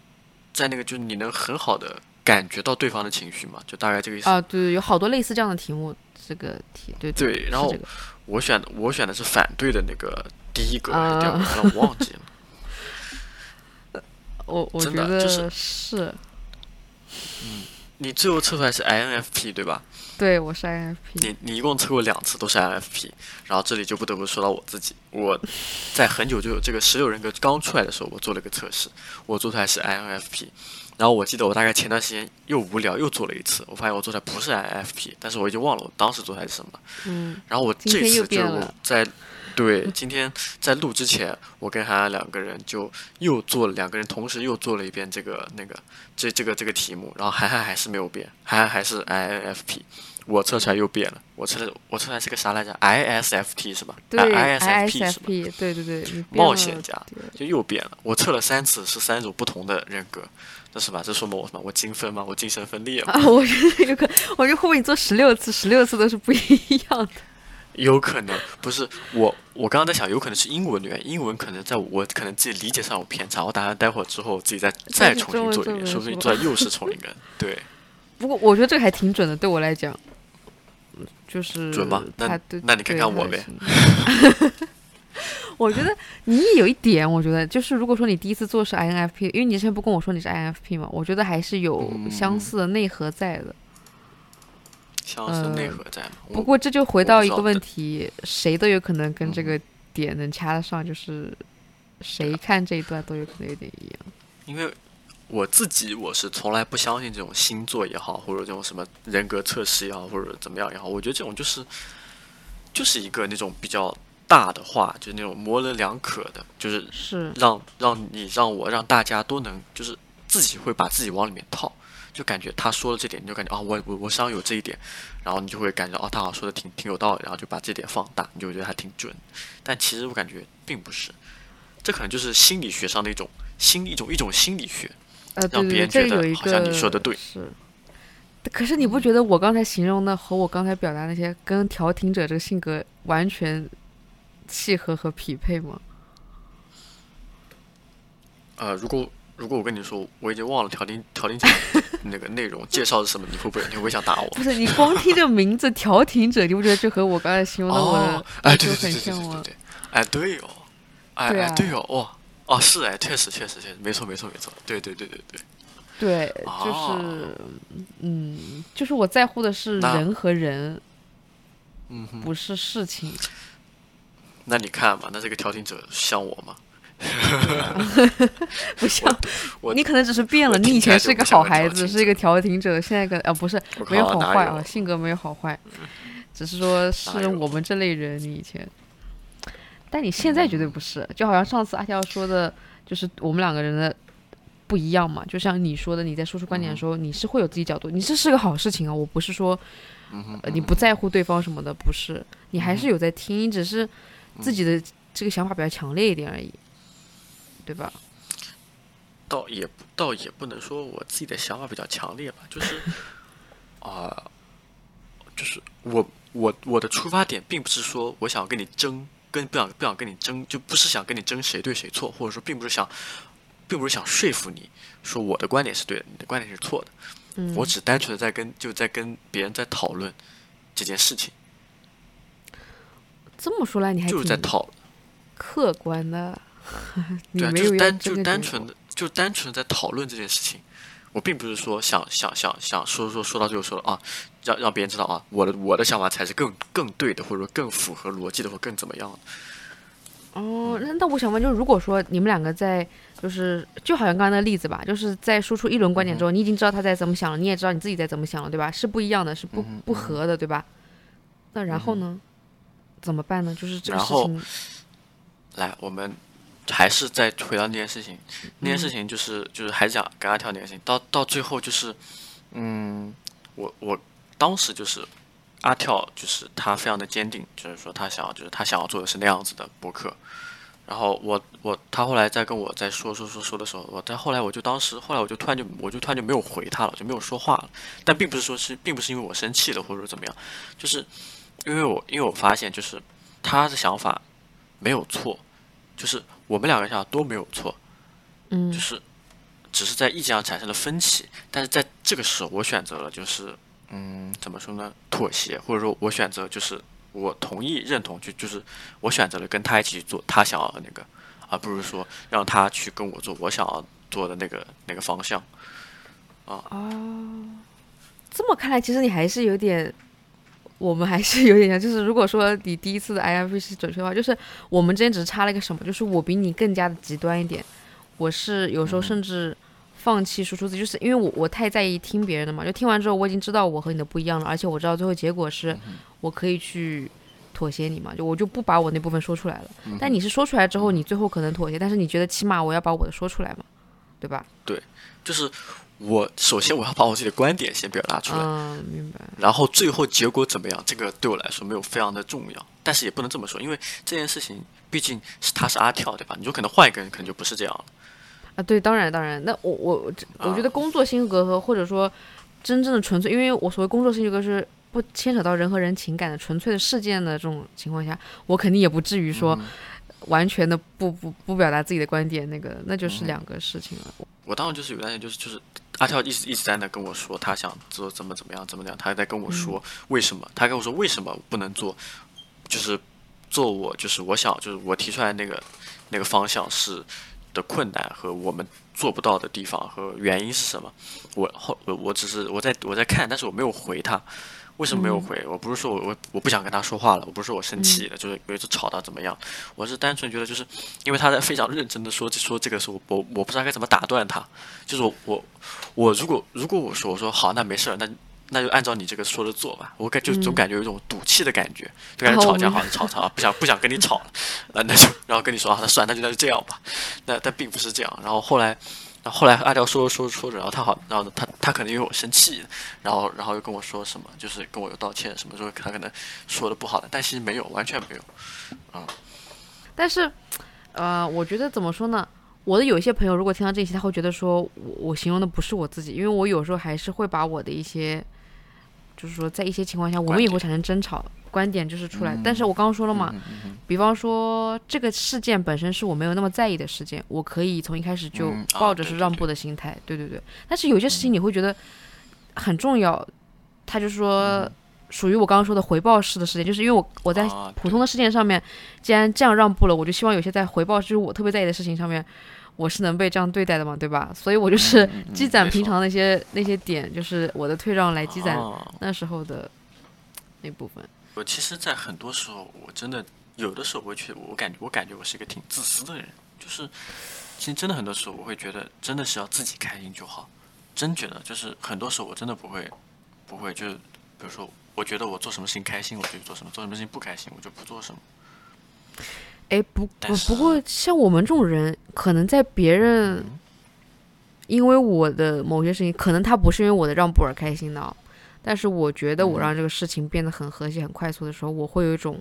在那个就是你能很好的。感觉到对方的情绪嘛，就大概这个意思啊。对，有好多类似这样的题目，这个题对对。然后我选的我选的是反对的那个第一个，第二个我忘记了。我我觉得是。嗯，你最后测出来是 INFP 对吧？对，我是 INFP。你你一共测过两次都是 INFP，然后这里就不得不说到我自己。我在很久就有这个十六人格刚出来的时候，我做了个测试，我做出来是 INFP。然后我记得我大概前段时间又无聊又做了一次，我发现我做出来不是 INFP，但是我已经忘了我当时做出来是什么。嗯。然后我这次就是我在 对今天在录之前，我跟涵涵两个人就又做了两个人同时又做了一遍这个那个这这个这个题目，然后涵涵还是没有变，韩寒还是 INFP，我测出来又变了，我测的我测出来是个啥来着？ISFT 是吧？对，ISFP 是吧？对对对，冒险家就又变了，我测了三次是三种不同的人格。这是吧？这说明我什么？我精分吗？我精神分裂吗？啊，我觉得有可能，我觉得会不会你做十六次，十六次都是不一样的？有可能不是我，我刚刚在想，有可能是英文的原因，英文可能在我可能自己理解上有偏差。我打算待会儿之后自己再再重新做一遍，说不定做又是重一遍。对。不过我觉得这个还挺准的，对我来讲，就是准吗？那那你看看我呗。我觉得你也有一点，我觉得就是如果说你第一次做是 INFP，因为你之前不跟我说你是 INFP 嘛，我觉得还是有相似的内核在的。相似内核在吗？不过这就回到一个问题，谁都有可能跟这个点能掐得上，就是谁看这一段都有可能有点一样。因为我自己我是从来不相信这种星座也好，或者这种什么人格测试也好，或者怎么样也好，我觉得这种就是就是一个那种比较。大的话就是那种模棱两可的，就是是让让你让我让大家都能就是自己会把自己往里面套，就感觉他说了这点，你就感觉啊我我我身上有这一点，然后你就会感觉哦他好像说的挺挺有道理，然后就把这点放大，你就觉得还挺准。但其实我感觉并不是，这可能就是心理学上的一种心一种一种心理学，呃，让别人觉得好像你说的对。是。可是你不觉得我刚才形容的和我刚才表达那些跟调停者这个性格完全契合和匹配吗？呃，如果如果我跟你说我已经忘了调停调停者那个内容介绍是什么，你会不会你会不会想打我？不是，你光听这名字调停者，你不觉得这和我刚才形容的我的哎对很像吗？哎对哦，哎哎对哦哇哦是哎确实确实确实没错没错没错对对对对对。对，就是，嗯，就是我在乎的是人和人，嗯，不是事情。那你看嘛，那这个调停者像我吗？不像，你可能只是变了。你以前是一个好孩子，是一个调停者，现在个啊不是，没有好坏啊，性格没有好坏，只是说是我们这类人。你以前，但你现在绝对不是，就好像上次阿娇说的，就是我们两个人的。不一样嘛，就像你说的，你在说出观点的时候，你是会有自己角度，你这是个好事情啊。我不是说，呃，你不在乎对方什么的，不是，你还是有在听，只是自己的这个想法比较强烈一点而已，对吧？倒也倒也不能说我自己的想法比较强烈吧，就是 啊，就是我我我的出发点并不是说我想跟你争，跟不想不想跟你争，就不是想跟你争谁对谁错，或者说并不是想。并不是想说服你，说我的观点是对的，你的观点是错的。嗯，我只单纯的在跟就在跟别人在讨论这件事情。这么说来，你还就是在讨客观的，对啊，就是单就单纯的就单纯的在讨论这件事情。我并不是说想想想想说说说到最后说了啊，让让别人知道啊，我的我的想法才是更更对的，或者说更符合逻辑的，或更怎么样的。哦，那那我想问，就是如果说你们两个在，就是就好像刚刚那个例子吧，就是在输出一轮观点之后，你已经知道他在怎么想了，你也知道你自己在怎么想了，对吧？是不一样的，是不不合的，对吧？那然后呢？怎么办呢？就是这个事情。来，我们还是再回到那件事情，那件事情就是就是还是讲跟他跳那件事情，到到最后就是，嗯，我我当时就是。阿跳就是他非常的坚定，就是说他想要，就是他想要做的是那样子的博客。然后我我他后来在跟我在说说说说的时候，我在后来我就当时后来我就突然就我就突然就没有回他了，就没有说话了。但并不是说是并不是因为我生气了或者说怎么样，就是因为我因为我发现就是他的想法没有错，就是我们两个想法都没有错，嗯，就是只是在意见上产生了分歧。但是在这个时候，我选择了就是。嗯，怎么说呢？妥协，或者说我选择就是我同意认同，就就是我选择了跟他一起去做他想要的那个，而不是说让他去跟我做我想要做的那个那个方向。啊哦，这么看来，其实你还是有点，我们还是有点像。就是如果说你第一次的 I F V 是准确的话，就是我们之间只是差了一个什么，就是我比你更加的极端一点，我是有时候甚至。放弃输出自己，就是因为我我太在意听别人的嘛，就听完之后我已经知道我和你的不一样了，而且我知道最后结果是我可以去妥协你嘛，就我就不把我那部分说出来了。但你是说出来之后，你最后可能妥协，但是你觉得起码我要把我的说出来嘛，对吧？对，就是我首先我要把我自己的观点先表达出来，嗯，明白。然后最后结果怎么样，这个对我来说没有非常的重要，但是也不能这么说，因为这件事情毕竟是他是阿跳，对吧？你就可能换一个人，可能就不是这样了。啊，对，当然，当然，那我我我觉得工作性格和或者说真正的纯粹，因为我所谓工作性格是不牵扯到人和人情感的纯粹的事件的这种情况下，我肯定也不至于说完全的不不不表达自己的观点，那个那就是两个事情了。我当时就是有担心，就是就是阿跳一直一直在那跟我说他想做怎么怎么样怎么样，他还在跟我说为什么，他跟我说为什么不能做，就是做我就是我想就是我提出来那个那个方向是。的困难和我们做不到的地方和原因是什么？我后我我只是我在我在看，但是我没有回他。为什么没有回？我不是说我我我不想跟他说话了，我不是说我生气了，就是有一次吵到怎么样？我是单纯觉得就是因为他在非常认真的说说这个时候，我我不知道该怎么打断他。就是我我我如果如果我说我说好，那没事儿，那。那就按照你这个说的做吧，我感就总感觉有一种赌气的感觉，就开始吵架，好像吵吵，不想不想跟你吵了，那那就然后跟你说啊，那算，那就那就这样吧，那但并不是这样，然后后来，然后后来阿刁说着说着说着，然后他好，然后他他可能因为我生气，然后然后又跟我说什么，就是跟我有道歉，什么说他可能说的不好的，但其实没有，完全没有，嗯，但是，呃，我觉得怎么说呢？我的有一些朋友，如果听到这些，他会觉得说我我形容的不是我自己，因为我有时候还是会把我的一些，就是说在一些情况下，我们也会产生争吵，观点就是出来。但是我刚刚说了嘛，比方说这个事件本身是我没有那么在意的事件，我可以从一开始就抱着是让步的心态，对对对。但是有些事情你会觉得很重要，他就是说。属于我刚刚说的回报式的事件，就是因为我我在普通的事件上面，既然这样让步了，我就希望有些在回报就是我特别在意的事情上面，我是能被这样对待的嘛，对吧？所以我就是积攒平常那些那些点，就是我的退让来积攒那时候的那部分。我其实，在很多时候，我真的有的时候，我觉得我感觉我感觉我是一个挺自私的人，就是其实真的很多时候，我会觉得真的是要自己开心就好，真觉得就是很多时候我真的不会不会就是比如说。我觉得我做什么事情开心，我就做什么；做什么事情不开心，我就不做什么。哎，不不，不过像我们这种人，可能在别人因为我的某些事情，可能他不是因为我的让步而开心的，但是我觉得我让这个事情变得很和谐、很快速的时候，我会有一种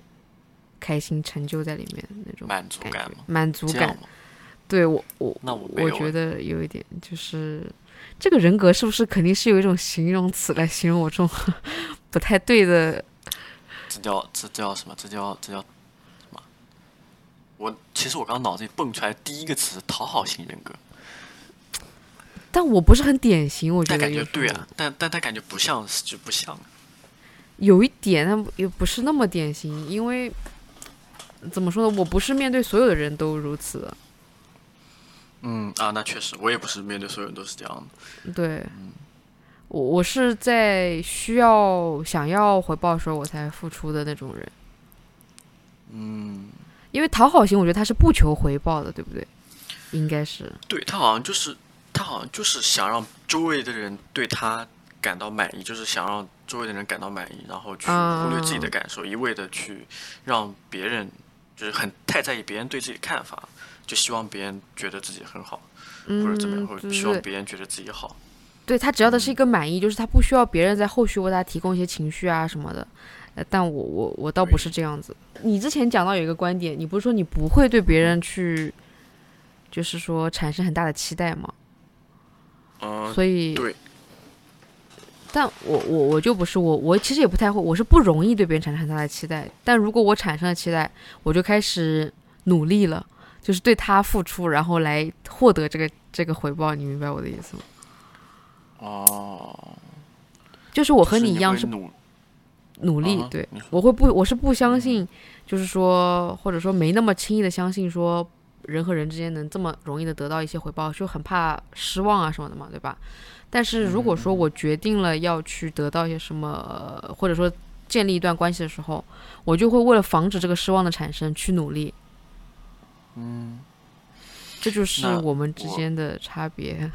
开心、成就在里面那种满足感满足感。对我，我那我我觉得有一点就是。这个人格是不是肯定是有一种形容词来形容我这种 不太对的？这叫这叫什么？这叫这叫什么？我其实我刚脑子里蹦出来第一个词“讨好型人格”，但我不是很典型，我觉得感觉对啊，但但他感觉不像是就不像，有一点，但也不是那么典型，因为怎么说呢？我不是面对所有的人都如此。嗯啊，那确实，我也不是面对所有人都是这样的。对，我我是在需要想要回报的时候我才付出的那种人。嗯，因为讨好型，我觉得他是不求回报的，对不对？应该是。对他好像就是他好像就是想让周围的人对他感到满意，就是想让周围的人感到满意，然后去忽略自己的感受，一味的去让别人就是很太在意别人对自己的看法。就希望别人觉得自己很好，或者怎么样，或者希望别人觉得自己好。对他只要的是一个满意，就是他不需要别人在后续为他提供一些情绪啊什么的。呃，但我我我倒不是这样子。你之前讲到有一个观点，你不是说你不会对别人去，就是说产生很大的期待吗？嗯，所以对。但我我我就不是我我其实也不太会，我是不容易对别人产生很大的期待。但如果我产生了期待，我就开始努力了。就是对他付出，然后来获得这个这个回报，你明白我的意思吗？哦，就是我和你一样是努努力，对我会不我是不相信，就是说或者说没那么轻易的相信说人和人之间能这么容易的得到一些回报，就很怕失望啊什么的嘛，对吧？但是如果说我决定了要去得到一些什么，或者说建立一段关系的时候，我就会为了防止这个失望的产生去努力。嗯，这就是我们之间的差别。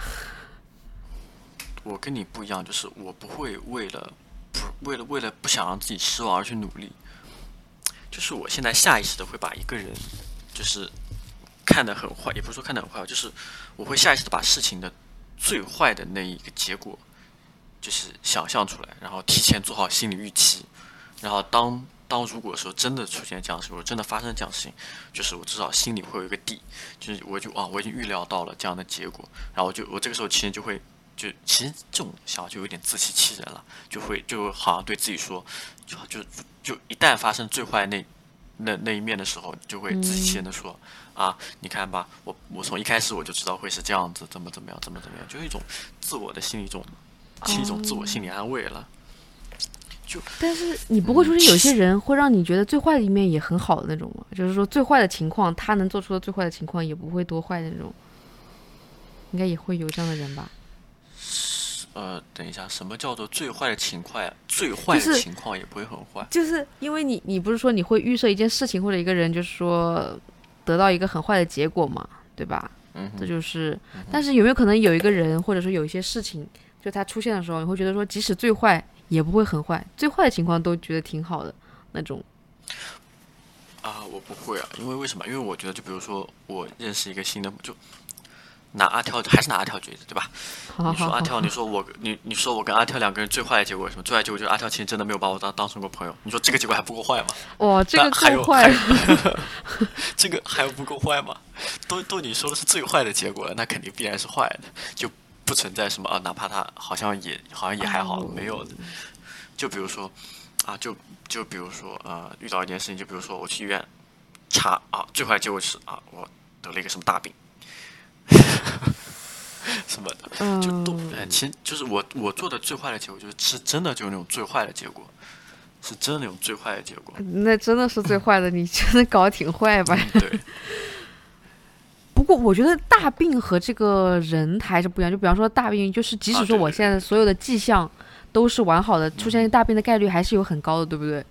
我跟你不一样，就是我不会为了不为了为了不想让自己失望而去努力。就是我现在下意识的会把一个人，就是看得很坏，也不是说看得很坏，就是我会下意识的把事情的最坏的那一个结果，就是想象出来，然后提前做好心理预期，然后当。当如果说真的出现这样的事，或者真的发生这样的事情，就是我至少心里会有一个底，就是我就啊，我已经预料到了这样的结果，然后就我这个时候其实就会就其实这种想法就有点自欺欺人了，就会就好像对自己说，就就就一旦发生最坏那那那一面的时候，就会自欺欺人的说啊，你看吧，我我从一开始我就知道会是这样子，怎么怎么样，怎么怎么样，就一种自我的心理一种，是一种自我心理安慰了。就但是你不会说是有些人会让你觉得最坏的一面也很好的那种吗？就是说最坏的情况，他能做出的最坏的情况也不会多坏的那种，应该也会有这样的人吧？呃，等一下，什么叫做最坏的情况呀？最坏的情况也不会很坏，就是因为你你不是说你会预设一件事情或者一个人，就是说得到一个很坏的结果嘛，对吧？嗯，这就是。但是有没有可能有一个人或者说有一些事情，就他出现的时候，你会觉得说即使最坏。也不会很坏，最坏的情况都觉得挺好的那种。啊，我不会啊，因为为什么？因为我觉得，就比如说，我认识一个新的，就拿阿跳还是拿阿跳举例子，对吧？你说阿跳，你说我，你你说我跟阿跳两个人最坏的结果是什么？最坏结果就是阿跳其实真的没有把我当当成过朋友。你说这个结果还不够坏吗？哇，这个还有坏，这个还不够坏吗？都都你说的是最坏的结果了，那肯定必然是坏的，就不存在什么啊，哪怕他好像也好像也还好，没有的。就比如说啊，就就比如说呃，遇到一件事情，就比如说我去医院查啊，最坏结果是啊，我得了一个什么大病。什么的，就都哎，其实就是我我做的最坏的结果，就是是真的就是那种最坏的结果，是真的那种最坏的结果。那真的是最坏的，你真的搞得挺坏吧？对。不过我觉得大病和这个人还是不一样，就比方说大病，就是即使说我现在所有的迹象都是完好的，出现大病的概率还是有很高的，对不对？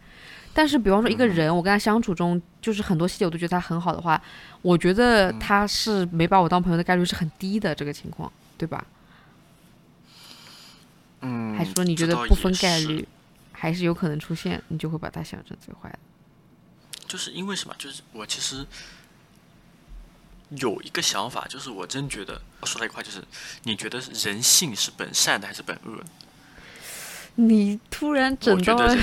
但是，比方说一个人，我跟他相处中，就是很多细节我都觉得他很好的话，我觉得他是没把我当朋友的概率是很低的，这个情况，对吧？嗯。还是说你觉得不分概率，还是有可能出现，你就会把他想成最坏的？就是因为什么？就是我其实有一个想法，就是我真觉得说到一块，就是你觉得人性是本善的还是本恶？你突然整到了，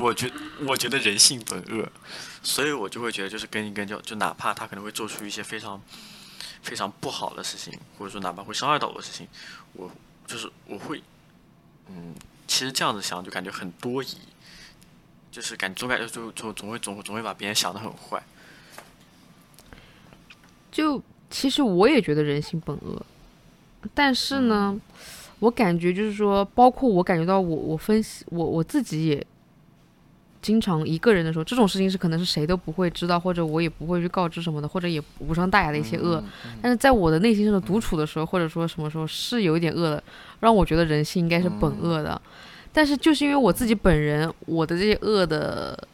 我觉我觉得人性本恶，所以我就会觉得就是跟一跟就就哪怕他可能会做出一些非常非常不好的事情，或者说哪怕会伤害到我的事情，我就是我会，嗯，其实这样子想就感觉很多疑，就是感总感觉就就总会总总会把别人想的很坏。就其实我也觉得人性本恶，但是呢。我感觉就是说，包括我感觉到我我分析我我自己也经常一个人的时候，这种事情是可能是谁都不会知道，或者我也不会去告知什么的，或者也无伤大雅的一些恶。但是在我的内心中的独处的时候，或者说什么时候是有一点恶的，让我觉得人性应该是本恶的。但是就是因为我自己本人，我的这些恶的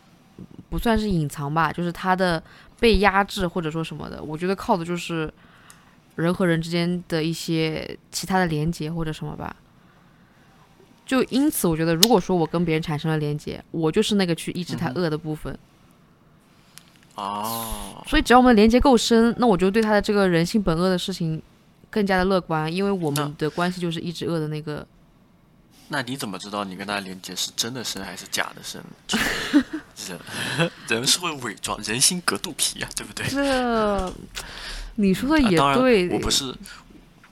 不算是隐藏吧，就是他的被压制或者说什么的，我觉得靠的就是。人和人之间的一些其他的连接或者什么吧，就因此我觉得，如果说我跟别人产生了连接，我就是那个去抑制他恶的部分。哦。所以只要我们连接够深，那我就对他的这个人性本恶的事情更加的乐观，因为我们的关系就是抑制恶的那个。那你怎么知道你跟他连接是真的深还是假的深？人人是会伪装，人心隔肚皮呀，对不对？这。你说的也对，我不是，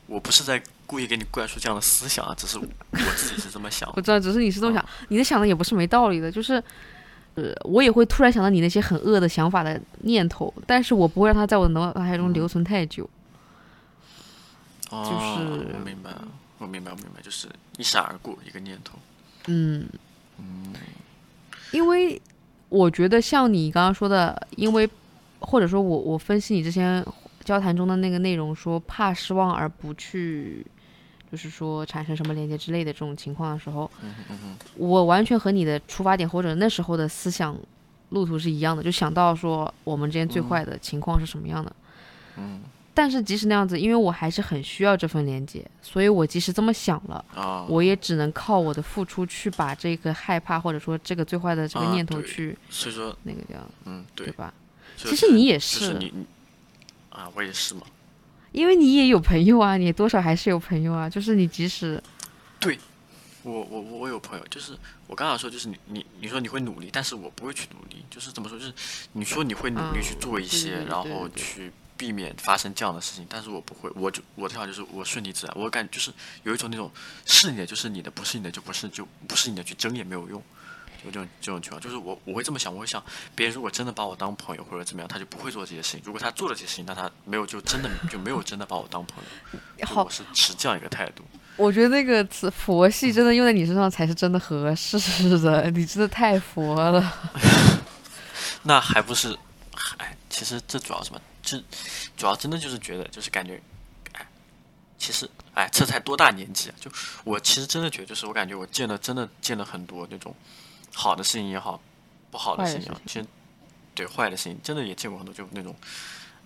我不是在故意给你灌输这样的思想啊，只是我自己是这么想。我知道，只是你是这么想，你的想的也不是没道理的，就是，呃，我也会突然想到你那些很恶的想法的念头，但是我不会让它在我的脑海中留存太久。哦，我明白，我明白，我明白，就是一闪而过一个念头。嗯嗯，因为我觉得像你刚刚说的，因为或者说我我分析你之前。交谈中的那个内容说怕失望而不去，就是说产生什么连接之类的这种情况的时候，我完全和你的出发点或者那时候的思想路途是一样的，就想到说我们之间最坏的情况是什么样的。嗯。但是即使那样子，因为我还是很需要这份连接，所以我即使这么想了，我也只能靠我的付出去把这个害怕或者说这个最坏的这个念头去，所以说那个叫嗯对吧？其实你也是。啊，我也是嘛，因为你也有朋友啊，你多少还是有朋友啊。就是你即使，对，我我我我有朋友，就是我刚刚说，就是你你你说你会努力，但是我不会去努力。就是怎么说，就是你说你会努力去做一些，然后去避免发生这样的事情，但是我不会，我就我的想法就是我顺其自然。我感觉就是有一种那种是你的就是你的，不是你的就不是，就不是你的去争也没有用。有这种这种情况，就是我我会这么想，我会想，别人如果真的把我当朋友或者怎么样，他就不会做这些事情。如果他做了这些事情，那他没有就真的就没有真的把我当朋友。好，我是持这样一个态度。我觉得那个词“佛系”真的用在你身上才是真的合适的，你真的太佛了。那还不是？哎，其实这主要什么？这主要真的就是觉得，就是感觉，哎，其实，哎，这才多大年纪啊？就我其实真的觉得，就是我感觉我见了，真的见了很多那种。好的事情也好，不好的事情也好，其实对坏的事情真的也见过很多，就那种，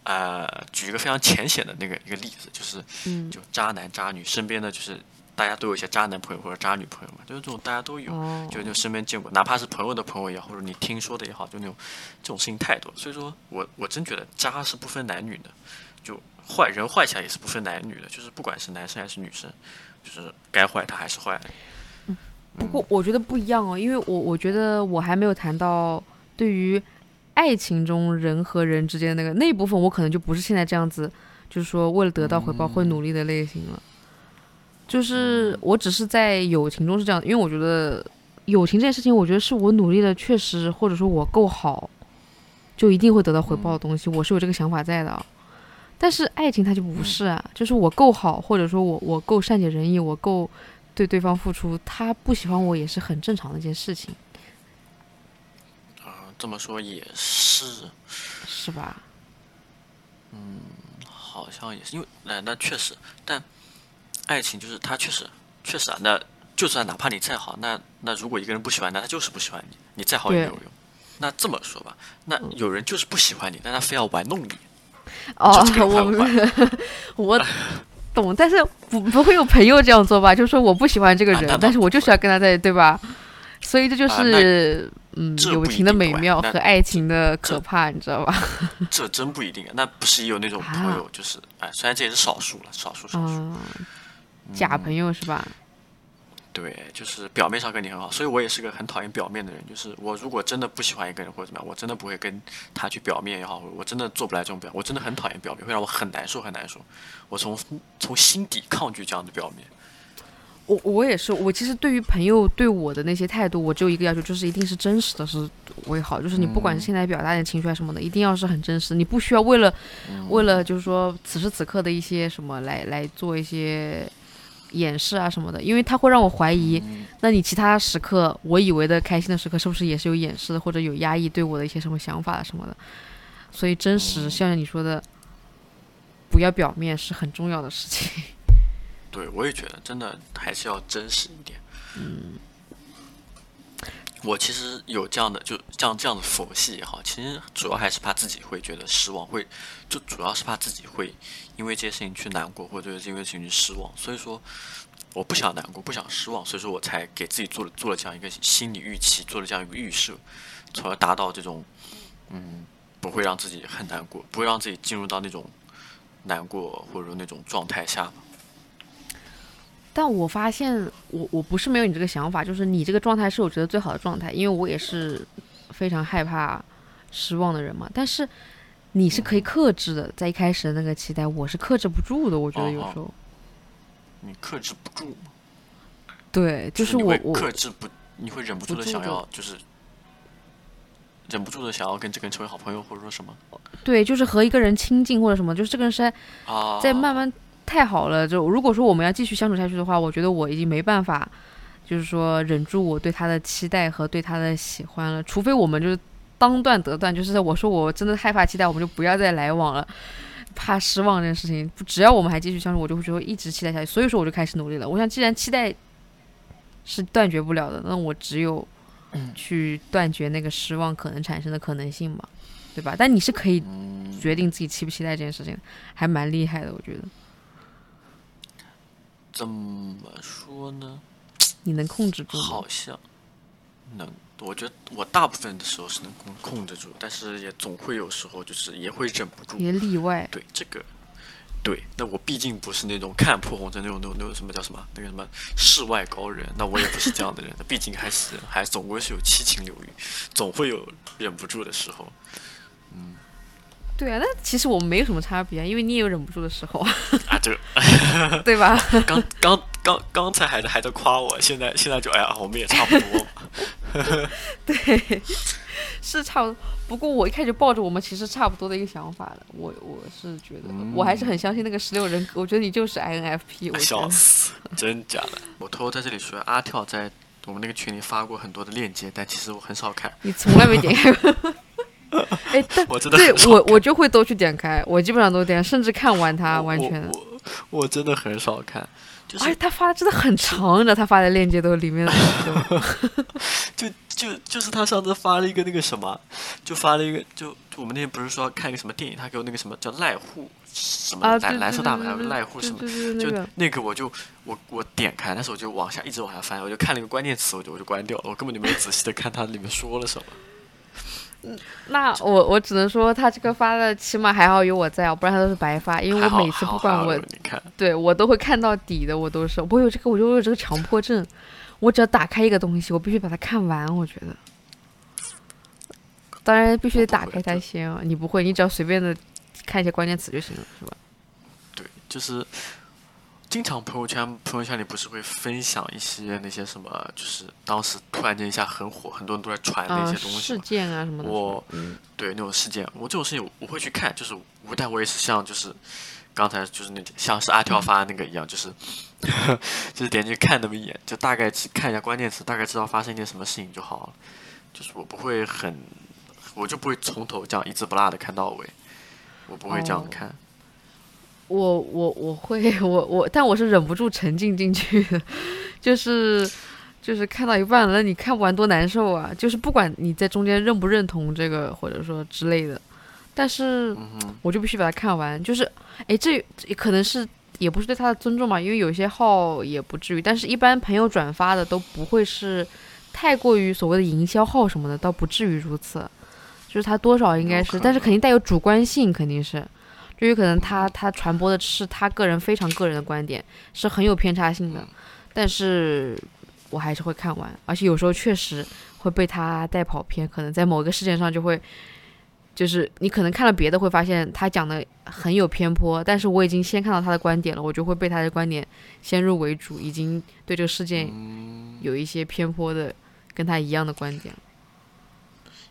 呃，举一个非常浅显的那个一个例子，就是，就渣男渣女身边的就是大家都有一些渣男朋友或者渣女朋友嘛，就是这种大家都有，就就身边见过，哪怕是朋友的朋友也好，或者你听说的也好，就那种这种事情太多，所以说我我真觉得渣是不分男女的，就坏人坏起来也是不分男女的，就是不管是男生还是女生，就是该坏他还是坏。不过我觉得不一样哦，因为我我觉得我还没有谈到对于爱情中人和人之间的那个那一部分，我可能就不是现在这样子，就是说为了得到回报会努力的类型了。就是我只是在友情中是这样，因为我觉得友情这件事情，我觉得是我努力的确实，或者说我够好，就一定会得到回报的东西，我是有这个想法在的。但是爱情它就不是啊，就是我够好，或者说我我够善解人意，我够对对方付出，他不喜欢我也是很正常的一件事情。啊，这么说也是，是吧？嗯，好像也是，因为那那确实，但。爱情就是他确实确实啊，那就算哪怕你再好，那那如果一个人不喜欢，那他就是不喜欢你，你再好也没有用。那这么说吧，那有人就是不喜欢你，但他非要玩弄你。哦，我 我懂，但是不不会有朋友这样做吧？就是说我不喜欢这个人，但是我就是要跟他在，对吧？所以这就是嗯，友情的美妙和爱情的可怕，你知道吧？这真不一定啊，那不是也有那种朋友，就是哎，虽然这也是少数了，少数少数。假朋友是吧？对，就是表面上跟你很好，所以我也是个很讨厌表面的人。就是我如果真的不喜欢一个人或者怎么样，我真的不会跟他去表面也好，我真的做不来这种表，我真的很讨厌表面，会让我很难受很难受。我从从心底抗拒这样的表面。我我也是，我其实对于朋友对我的那些态度，我只有一个要求，就是一定是真实的，是为好。就是你不管是现在表达点情绪还是什么的，一定要是很真实。你不需要为了为了就是说此时此刻的一些什么来来做一些。掩饰啊什么的，因为他会让我怀疑，那你其他时刻我以为的开心的时刻，是不是也是有掩饰的，或者有压抑对我的一些什么想法什么的？所以真实，像你说的，不要表面是很重要的事情。对，我也觉得，真的还是要真实一点。嗯。我其实有这样的，就这样这样的佛系也好，其实主要还是怕自己会觉得失望，会就主要是怕自己会因为这些事情去难过，或者是因为事情绪失望。所以说，我不想难过，不想失望，所以说我才给自己做了做了这样一个心理预期，做了这样一个预设，从而达到这种嗯不会让自己很难过，不会让自己进入到那种难过或者说那种状态下。但我发现，我我不是没有你这个想法，就是你这个状态是我觉得最好的状态，因为我也是非常害怕失望的人嘛。但是你是可以克制的，在一开始的那个期待，我是克制不住的。我觉得有时候你克制不住，对，就是我我克制不，你会忍不住的想要，就是忍不住的想要跟这个人成为好朋友，或者说什么？对，就是和一个人亲近或者什么，就是这个人实在在慢慢。太好了，就如果说我们要继续相处下去的话，我觉得我已经没办法，就是说忍住我对他的期待和对他的喜欢了。除非我们就是当断得断，就是我说我真的害怕期待，我们就不要再来往了，怕失望这件事情。只要我们还继续相处，我就会觉得一直期待下去。所以说我就开始努力了。我想，既然期待是断绝不了的，那我只有去断绝那个失望可能产生的可能性嘛，对吧？但你是可以决定自己期不期待这件事情，还蛮厉害的，我觉得。怎么说呢？你能控制住？好像能。我觉得我大部分的时候是能控控制住，但是也总会有时候就是也会忍不住。也例外。对这个，对，那我毕竟不是那种看破红尘那种那种那种什么叫什么那个什么世外高人，那我也不是这样的人。毕竟还是还总归是有七情六欲，总会有忍不住的时候。嗯。对啊，那其实我们没有什么差别啊，因为你也有忍不住的时候啊，这 对吧？刚刚刚刚才还在还在夸我，现在现在就哎呀，我们也差不多。对，是差不多。不过我一开始抱着我们其实差不多的一个想法的，我我是觉得，我还是很相信那个十六人格。我觉得你就是 INFP。我笑死，真假的？我偷偷在这里说，阿跳在我们那个群里发过很多的链接，但其实我很少看。你从来没点开过。哎，但对我我就会都去点开，我基本上都点，甚至看完它完全。我我真的很少看，而且，他发的真的很长的，他发的链接都里面。就就就是他上次发了一个那个什么，就发了一个，就我们那天不是说看一个什么电影，他给我那个什么叫濑户什么蓝蓝色大门，还有个濑户什么，就那个我就我我点开，但是我就往下一直往下翻，我就看了一个关键词，我就我就关掉了，我根本就没有仔细的看它里面说了什么。那我我只能说，他这个发的起码还好有我在，不然他都是白发。因为我每次不管我，对我都会看到底的，我都是我有这个，我就有这个强迫症，我只要打开一个东西，我必须把它看完。我觉得，当然必须得打开它先啊。你不会，你只要随便的看一些关键词就行了，是吧？对，就是。经常朋友圈朋友圈里不是会分享一些那些什么，就是当时突然间一下很火，很多人都在传那些东西。事件啊什么的。我，对那种事件，我这种事情我会去看，就是但我也是像就是刚才就是那像是阿跳发那个一样，就是 就是点进去看那么一眼，就大概看一下关键词，大概知道发生一件什么事情就好了。就是我不会很，我就不会从头这样一字不落的看到尾，我不会这样看。我我我会我我，但我是忍不住沉浸进去的，就是就是看到一半了，你看不完多难受啊！就是不管你在中间认不认同这个或者说之类的，但是我就必须把它看完。就是哎，这可能是也不是对他的尊重嘛，因为有些号也不至于，但是一般朋友转发的都不会是太过于所谓的营销号什么的，倒不至于如此。就是他多少应该是，但是肯定带有主观性，肯定是。就有可能他他传播的是他个人非常个人的观点，是很有偏差性的，但是我还是会看完，而且有时候确实会被他带跑偏，可能在某一个事件上就会，就是你可能看了别的会发现他讲的很有偏颇，但是我已经先看到他的观点了，我就会被他的观点先入为主，已经对这个事件有一些偏颇的跟他一样的观点，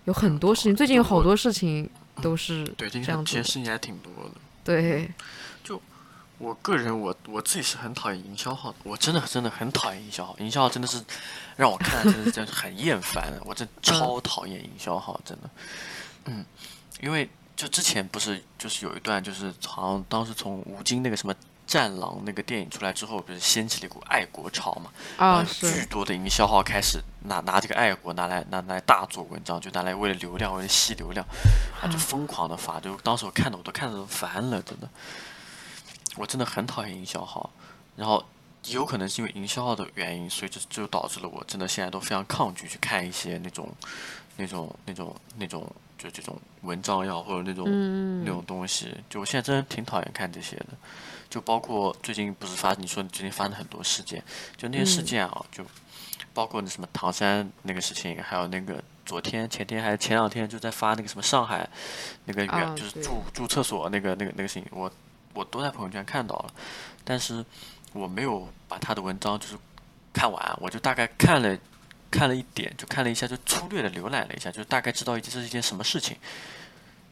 有很多事情，最近有好多事情。都是对，这样其实事情还挺多的。对，就我个人，我我自己是很讨厌营销号的。我真的真的很讨厌营销号，营销号真的是让我看真的真的很厌烦。我真超讨厌营销号，真的。嗯，因为就之前不是就是有一段，就是好像当时从吴京那个什么。战狼那个电影出来之后，不是掀起了一股爱国潮嘛？啊，巨多的营销号开始拿拿这个爱国拿来拿来大做文章，就拿来为了流量，为了吸流量，啊，就疯狂的发。就当时我看的我都看的都烦了，真的。我真的很讨厌营销号，然后有可能是因为营销号的原因，所以就就导致了我真的现在都非常抗拒去看一些那种那种那种那种就这种文章呀或者那种那种东西。就我现在真的挺讨厌看这些的。就包括最近不是发，你说你最近发生很多事件，就那些事件啊，就包括那什么唐山那个事情，还有那个昨天、前天还是前两天就在发那个什么上海那个远就是住住厕所那个那个那个事情，我我都在朋友圈看到了，但是我没有把他的文章就是看完，我就大概看了看了一点，就看了一下，就粗略的浏览了一下，就大概知道一件这是一件什么事情，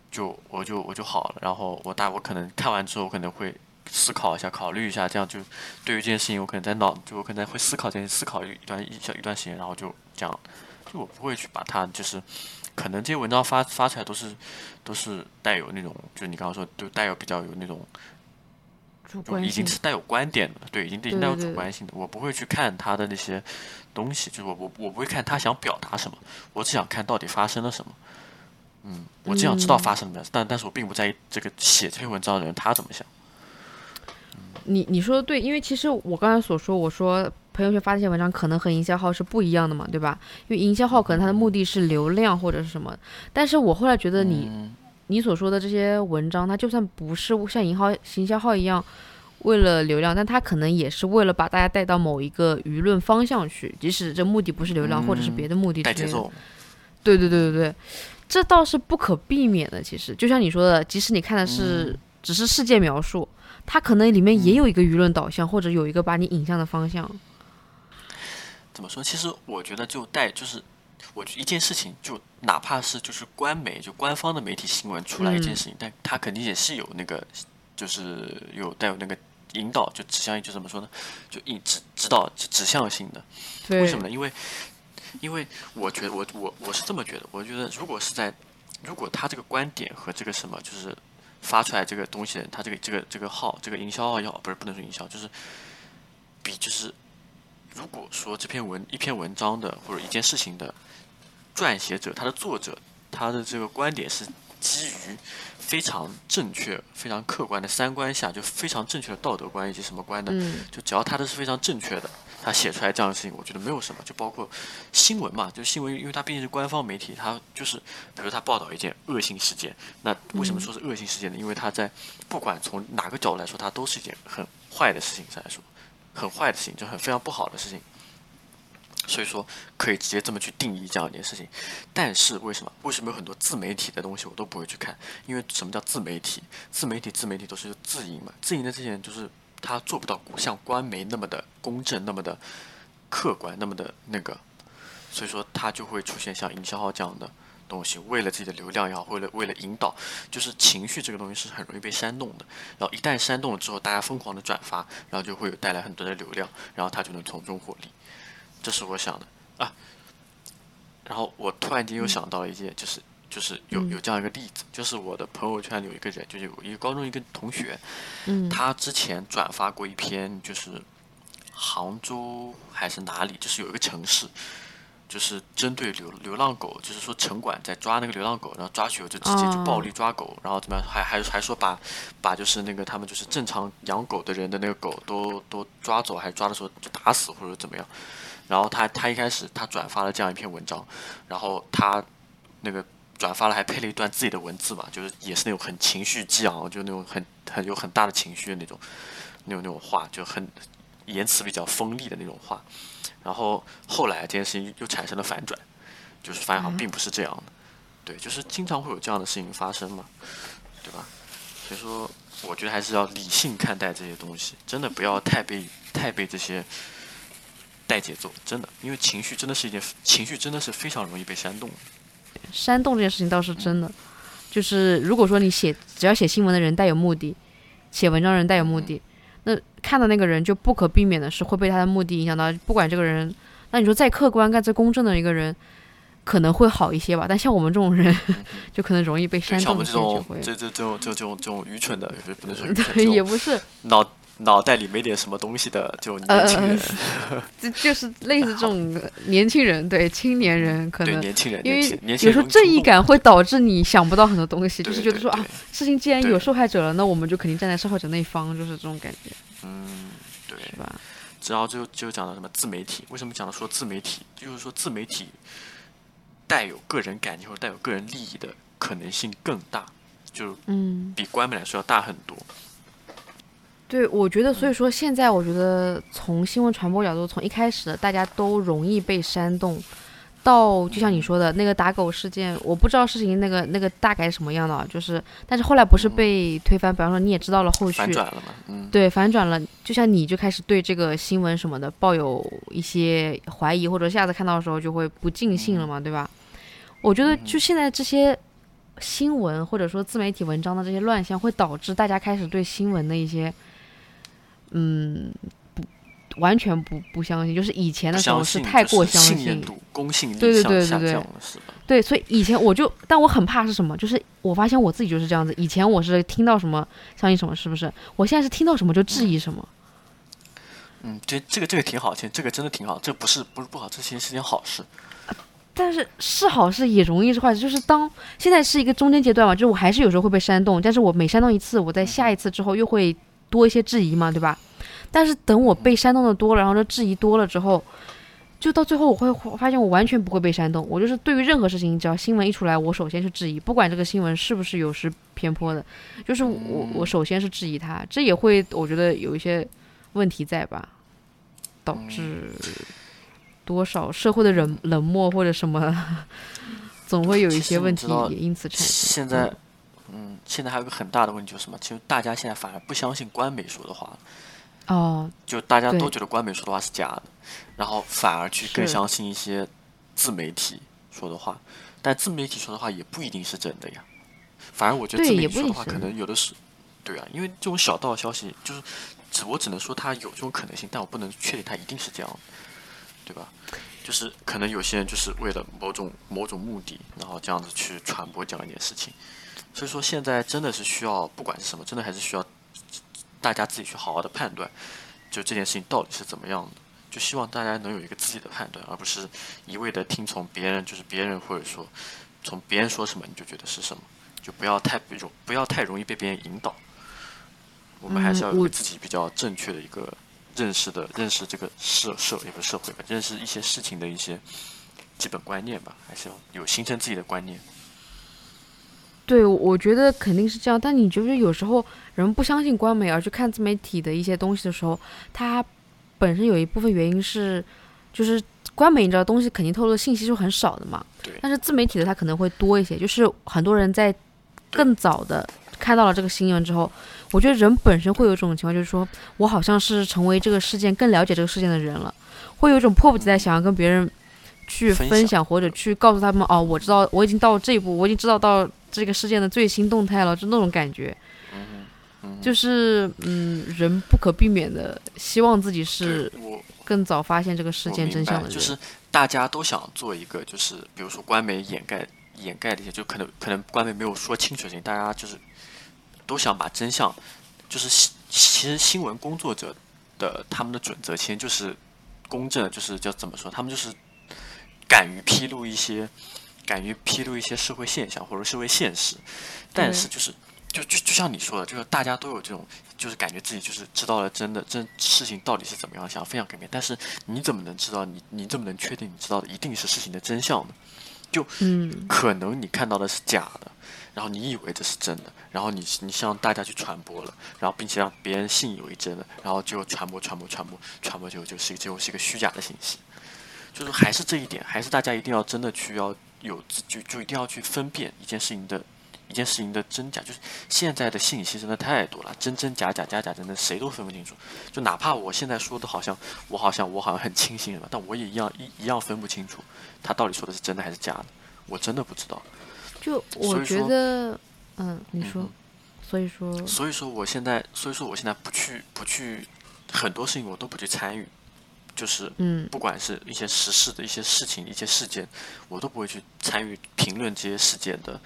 就我就我就好了，然后我大我可能看完之后我可能会。思考一下，考虑一下，这样就对于这件事情，我可能在脑，就我可能会思考这件，思考一段一小一段时间，然后就这样，就我不会去把它，就是可能这些文章发发出来都是都是带有那种，就是你刚刚说，就带有比较有那种，就已经是带有观点的，对，已经已经带有主观性的，我不会去看他的那些东西，就是我我我不会看他想表达什么，我只想看到底发生了什么，嗯，我只想知道发生了什么，但但是我并不在意这个写这篇文章的人他怎么想。你你说的对，因为其实我刚才所说，我说朋友圈发这些文章可能和营销号是不一样的嘛，对吧？因为营销号可能它的目的是流量或者是什么，但是我后来觉得你你所说的这些文章，它就算不是像营销营销号一样为了流量，但它可能也是为了把大家带到某一个舆论方向去，即使这目的不是流量或者是别的目的。带节奏。对对对对对，这倒是不可避免的。其实就像你说的，即使你看的是只是事件描述。它可能里面也有一个舆论导向，或者有一个把你引向的方向。怎么说？其实我觉得就带就是，我一件事情就哪怕是就是官媒就官方的媒体新闻出来一件事情，但它肯定也是有那个就是有带有那个引导，就指向就怎么说呢？就引指指导指向性的。为什么呢？因为因为我觉得我我我是这么觉得，我觉得如果是在如果他这个观点和这个什么就是。发出来这个东西，他这个这个这个号，这个营销号也好，不是不能说营销，就是比就是，如果说这篇文一篇文章的或者一件事情的撰写者，他的作者，他的这个观点是基于非常正确、非常客观的三观下，就非常正确的道德观以及什么观的，就只要他的是非常正确的。他写出来这样的事情，我觉得没有什么。就包括新闻嘛，就新闻，因为它毕竟是官方媒体，它就是，比如他报道一件恶性事件，那为什么说是恶性事件呢？因为他在不管从哪个角度来说，它都是一件很坏的事情来说，很坏的事情，就很非常不好的事情。所以说可以直接这么去定义这样一件事情。但是为什么？为什么有很多自媒体的东西我都不会去看？因为什么叫自媒体？自媒体，自媒体都是自营嘛。自营的这些人就是。他做不到像官媒那么的公正，那么的客观，那么的那个，所以说他就会出现像营销号这样的东西，为了自己的流量也好，为了为了引导，就是情绪这个东西是很容易被煽动的。然后一旦煽动了之后，大家疯狂的转发，然后就会有带来很多的流量，然后他就能从中获利。这是我想的啊。然后我突然间又想到了一件，就是。就是有有这样一个例子，就是我的朋友圈里有一个人，就有一个高中一个同学，嗯，他之前转发过一篇，就是杭州还是哪里，就是有一个城市，就是针对流流浪狗，就是说城管在抓那个流浪狗，然后抓去后就直接就暴力抓狗，然后怎么样，还还还说把把就是那个他们就是正常养狗的人的那个狗都都抓走，还抓的时候就打死或者怎么样，然后他他一开始他转发了这样一篇文章，然后他那个。转发了，还配了一段自己的文字嘛，就是也是那种很情绪激昂，就那种很很有很大的情绪的那种，那种那种话，就很言辞比较锋利的那种话。然后后来这件事情又产生了反转，就是发现好像并不是这样的，对，就是经常会有这样的事情发生嘛，对吧？所以说，我觉得还是要理性看待这些东西，真的不要太被太被这些带节奏，真的，因为情绪真的是一件情绪真的是非常容易被煽动。煽动这件事情倒是真的，就是如果说你写只要写新闻的人带有目的，写文章人带有目的，那看到那个人就不可避免的是会被他的目的影响到。不管这个人，那你说再客观、再公正的一个人，可能会好一些吧。但像我们这种人，就可能容易被煽动。像我们这种这这这种这种这种愚蠢的，不能说对，也不是脑。脑袋里没点什么东西的就年轻人，就就是类似这种年轻人，对青年人可能。对年轻人，因为有时候正义感会导致你想不到很多东西，就是觉得说啊，事情既然有受害者了，那我们就肯定站在受害者那一方，就是这种感觉。嗯，对，是吧？然后就就讲到什么自媒体，为什么讲到说自媒体，就是说自媒体带有个人感情或者带有个人利益的可能性更大，就嗯，比官媒来说要大很多。对，我觉得，所以说现在我觉得从新闻传播角度，从一开始大家都容易被煽动，到就像你说的那个打狗事件，我不知道事情那个那个大概什么样的，就是，但是后来不是被推翻，比方说你也知道了后续，反转了嘛，嗯，对，反转了，就像你就开始对这个新闻什么的抱有一些怀疑，或者下次看到的时候就会不尽兴了嘛，对吧？我觉得就现在这些新闻或者说自媒体文章的这些乱象，会导致大家开始对新闻的一些。嗯，不，完全不不相信，就是以前的时候是太过相信，公信力对对对对对，对，所以以前我就，但我很怕是什么，就是我发现我自己就是这样子，以前我是听到什么相信什么，是不是？我现在是听到什么就质疑什么。嗯，这这个这个挺好，其实这个真的挺好，这不是不是不好，这其实是件好事。但是是好事也容易是坏事，就是当现在是一个中间阶段嘛，就是我还是有时候会被煽动，但是我每煽动一次，我在下一次之后又会。多一些质疑嘛，对吧？但是等我被煽动的多了，然后这质疑多了之后，就到最后我会发现我完全不会被煽动。我就是对于任何事情，只要新闻一出来，我首先是质疑，不管这个新闻是不是有失偏颇的，就是我我首先是质疑它。这也会我觉得有一些问题在吧，导致多少社会的冷冷漠或者什么，总会有一些问题也因此产生。现在。嗯，现在还有个很大的问题就是什么？其实大家现在反而不相信官媒说的话哦，就大家都觉得官媒说的话是假的，然后反而去更相信一些自媒体说的话。但自媒体说的话也不一定是真的呀。反而我觉得自媒体说的话可能有的是，对啊，因为这种小道消息就是，只我只能说它有这种可能性，但我不能确定它一定是这样，对吧？就是可能有些人就是为了某种某种目的，然后这样子去传播这样一件事情。所以说，现在真的是需要，不管是什么，真的还是需要大家自己去好好的判断，就这件事情到底是怎么样的。就希望大家能有一个自己的判断，而不是一味的听从别人，就是别人或者说从别人说什么你就觉得是什么，就不要太容不要太容易被别人引导。我们还是要有自己比较正确的一个认识的认识这个社社一个社会吧，认识一些事情的一些基本观念吧，还是要有形成自己的观念。对，我觉得肯定是这样。但你觉不觉得有时候人不相信官媒而去看自媒体的一些东西的时候，它本身有一部分原因是，就是官媒你知道东西肯定透露的信息是很少的嘛。对。但是自媒体的它可能会多一些，就是很多人在更早的看到了这个新闻之后，我觉得人本身会有一种情况，就是说我好像是成为这个事件更了解这个事件的人了，会有一种迫不及待想要跟别人去分享或者去告诉他们哦，我知道我已经到这一步，我已经知道到。这个事件的最新动态了，就那种感觉，就是嗯，人不可避免的希望自己是更早发现这个事件真相的人。就是大家都想做一个，就是比如说官媒掩盖掩盖的一些，就可能可能官媒没有说清楚的事情，大家就是都想把真相，就是其实新闻工作者的他们的准则其实就是公正，就是叫怎么说，他们就是敢于披露一些。敢于披露一些社会现象或者社会现实，但是就是就就就像你说的，就是大家都有这种，就是感觉自己就是知道了真的真事情到底是怎么样，想要分享给别人。但是你怎么能知道你你怎么能确定你知道的一定是事情的真相呢？就嗯，可能你看到的是假的，然后你以为这是真的，然后你你向大家去传播了，然后并且让别人信以为真了，然后就传播传播传播传播，就就是最后是一个虚假的信息。就是还是这一点，还是大家一定要真的去要。有就就一定要去分辨一件事情的，一件事情的真假。就是现在的信息真的太多了，真真假假，假假真真，谁都分不清楚。就哪怕我现在说的好像我好像我好像很清醒了，但我也一样一一样分不清楚他到底说的是真的还是假的。我真的不知道。就我觉得，嗯，你说，所以说，所以说我现在，所以说我现在不去不去很多事情我都不去参与。就是，嗯，不管是一些时事的一些事情、一些事件，我都不会去参与评论这些事件的，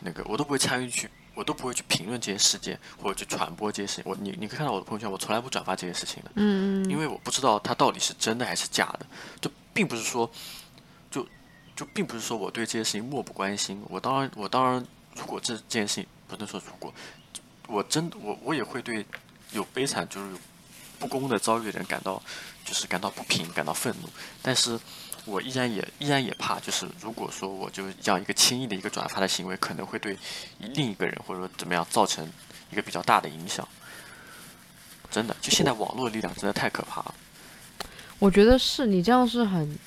那个我都不会参与去，我都不会去评论这些事件或者去传播这些事情。我你你可以看到我的朋友圈，我从来不转发这些事情的，嗯嗯，因为我不知道它到底是真的还是假的。就并不是说，就就并不是说我对这些事情漠不关心。我当然我当然，如果这这件事情不能说如果，我真我我也会对有悲惨就是不公的遭遇的人感到。就是感到不平，感到愤怒，但是我依然也依然也怕，就是如果说我就这样一个轻易的一个转发的行为，可能会对另一个人或者说怎么样造成一个比较大的影响。真的，就现在网络力量真的太可怕了。我觉得是你这样是很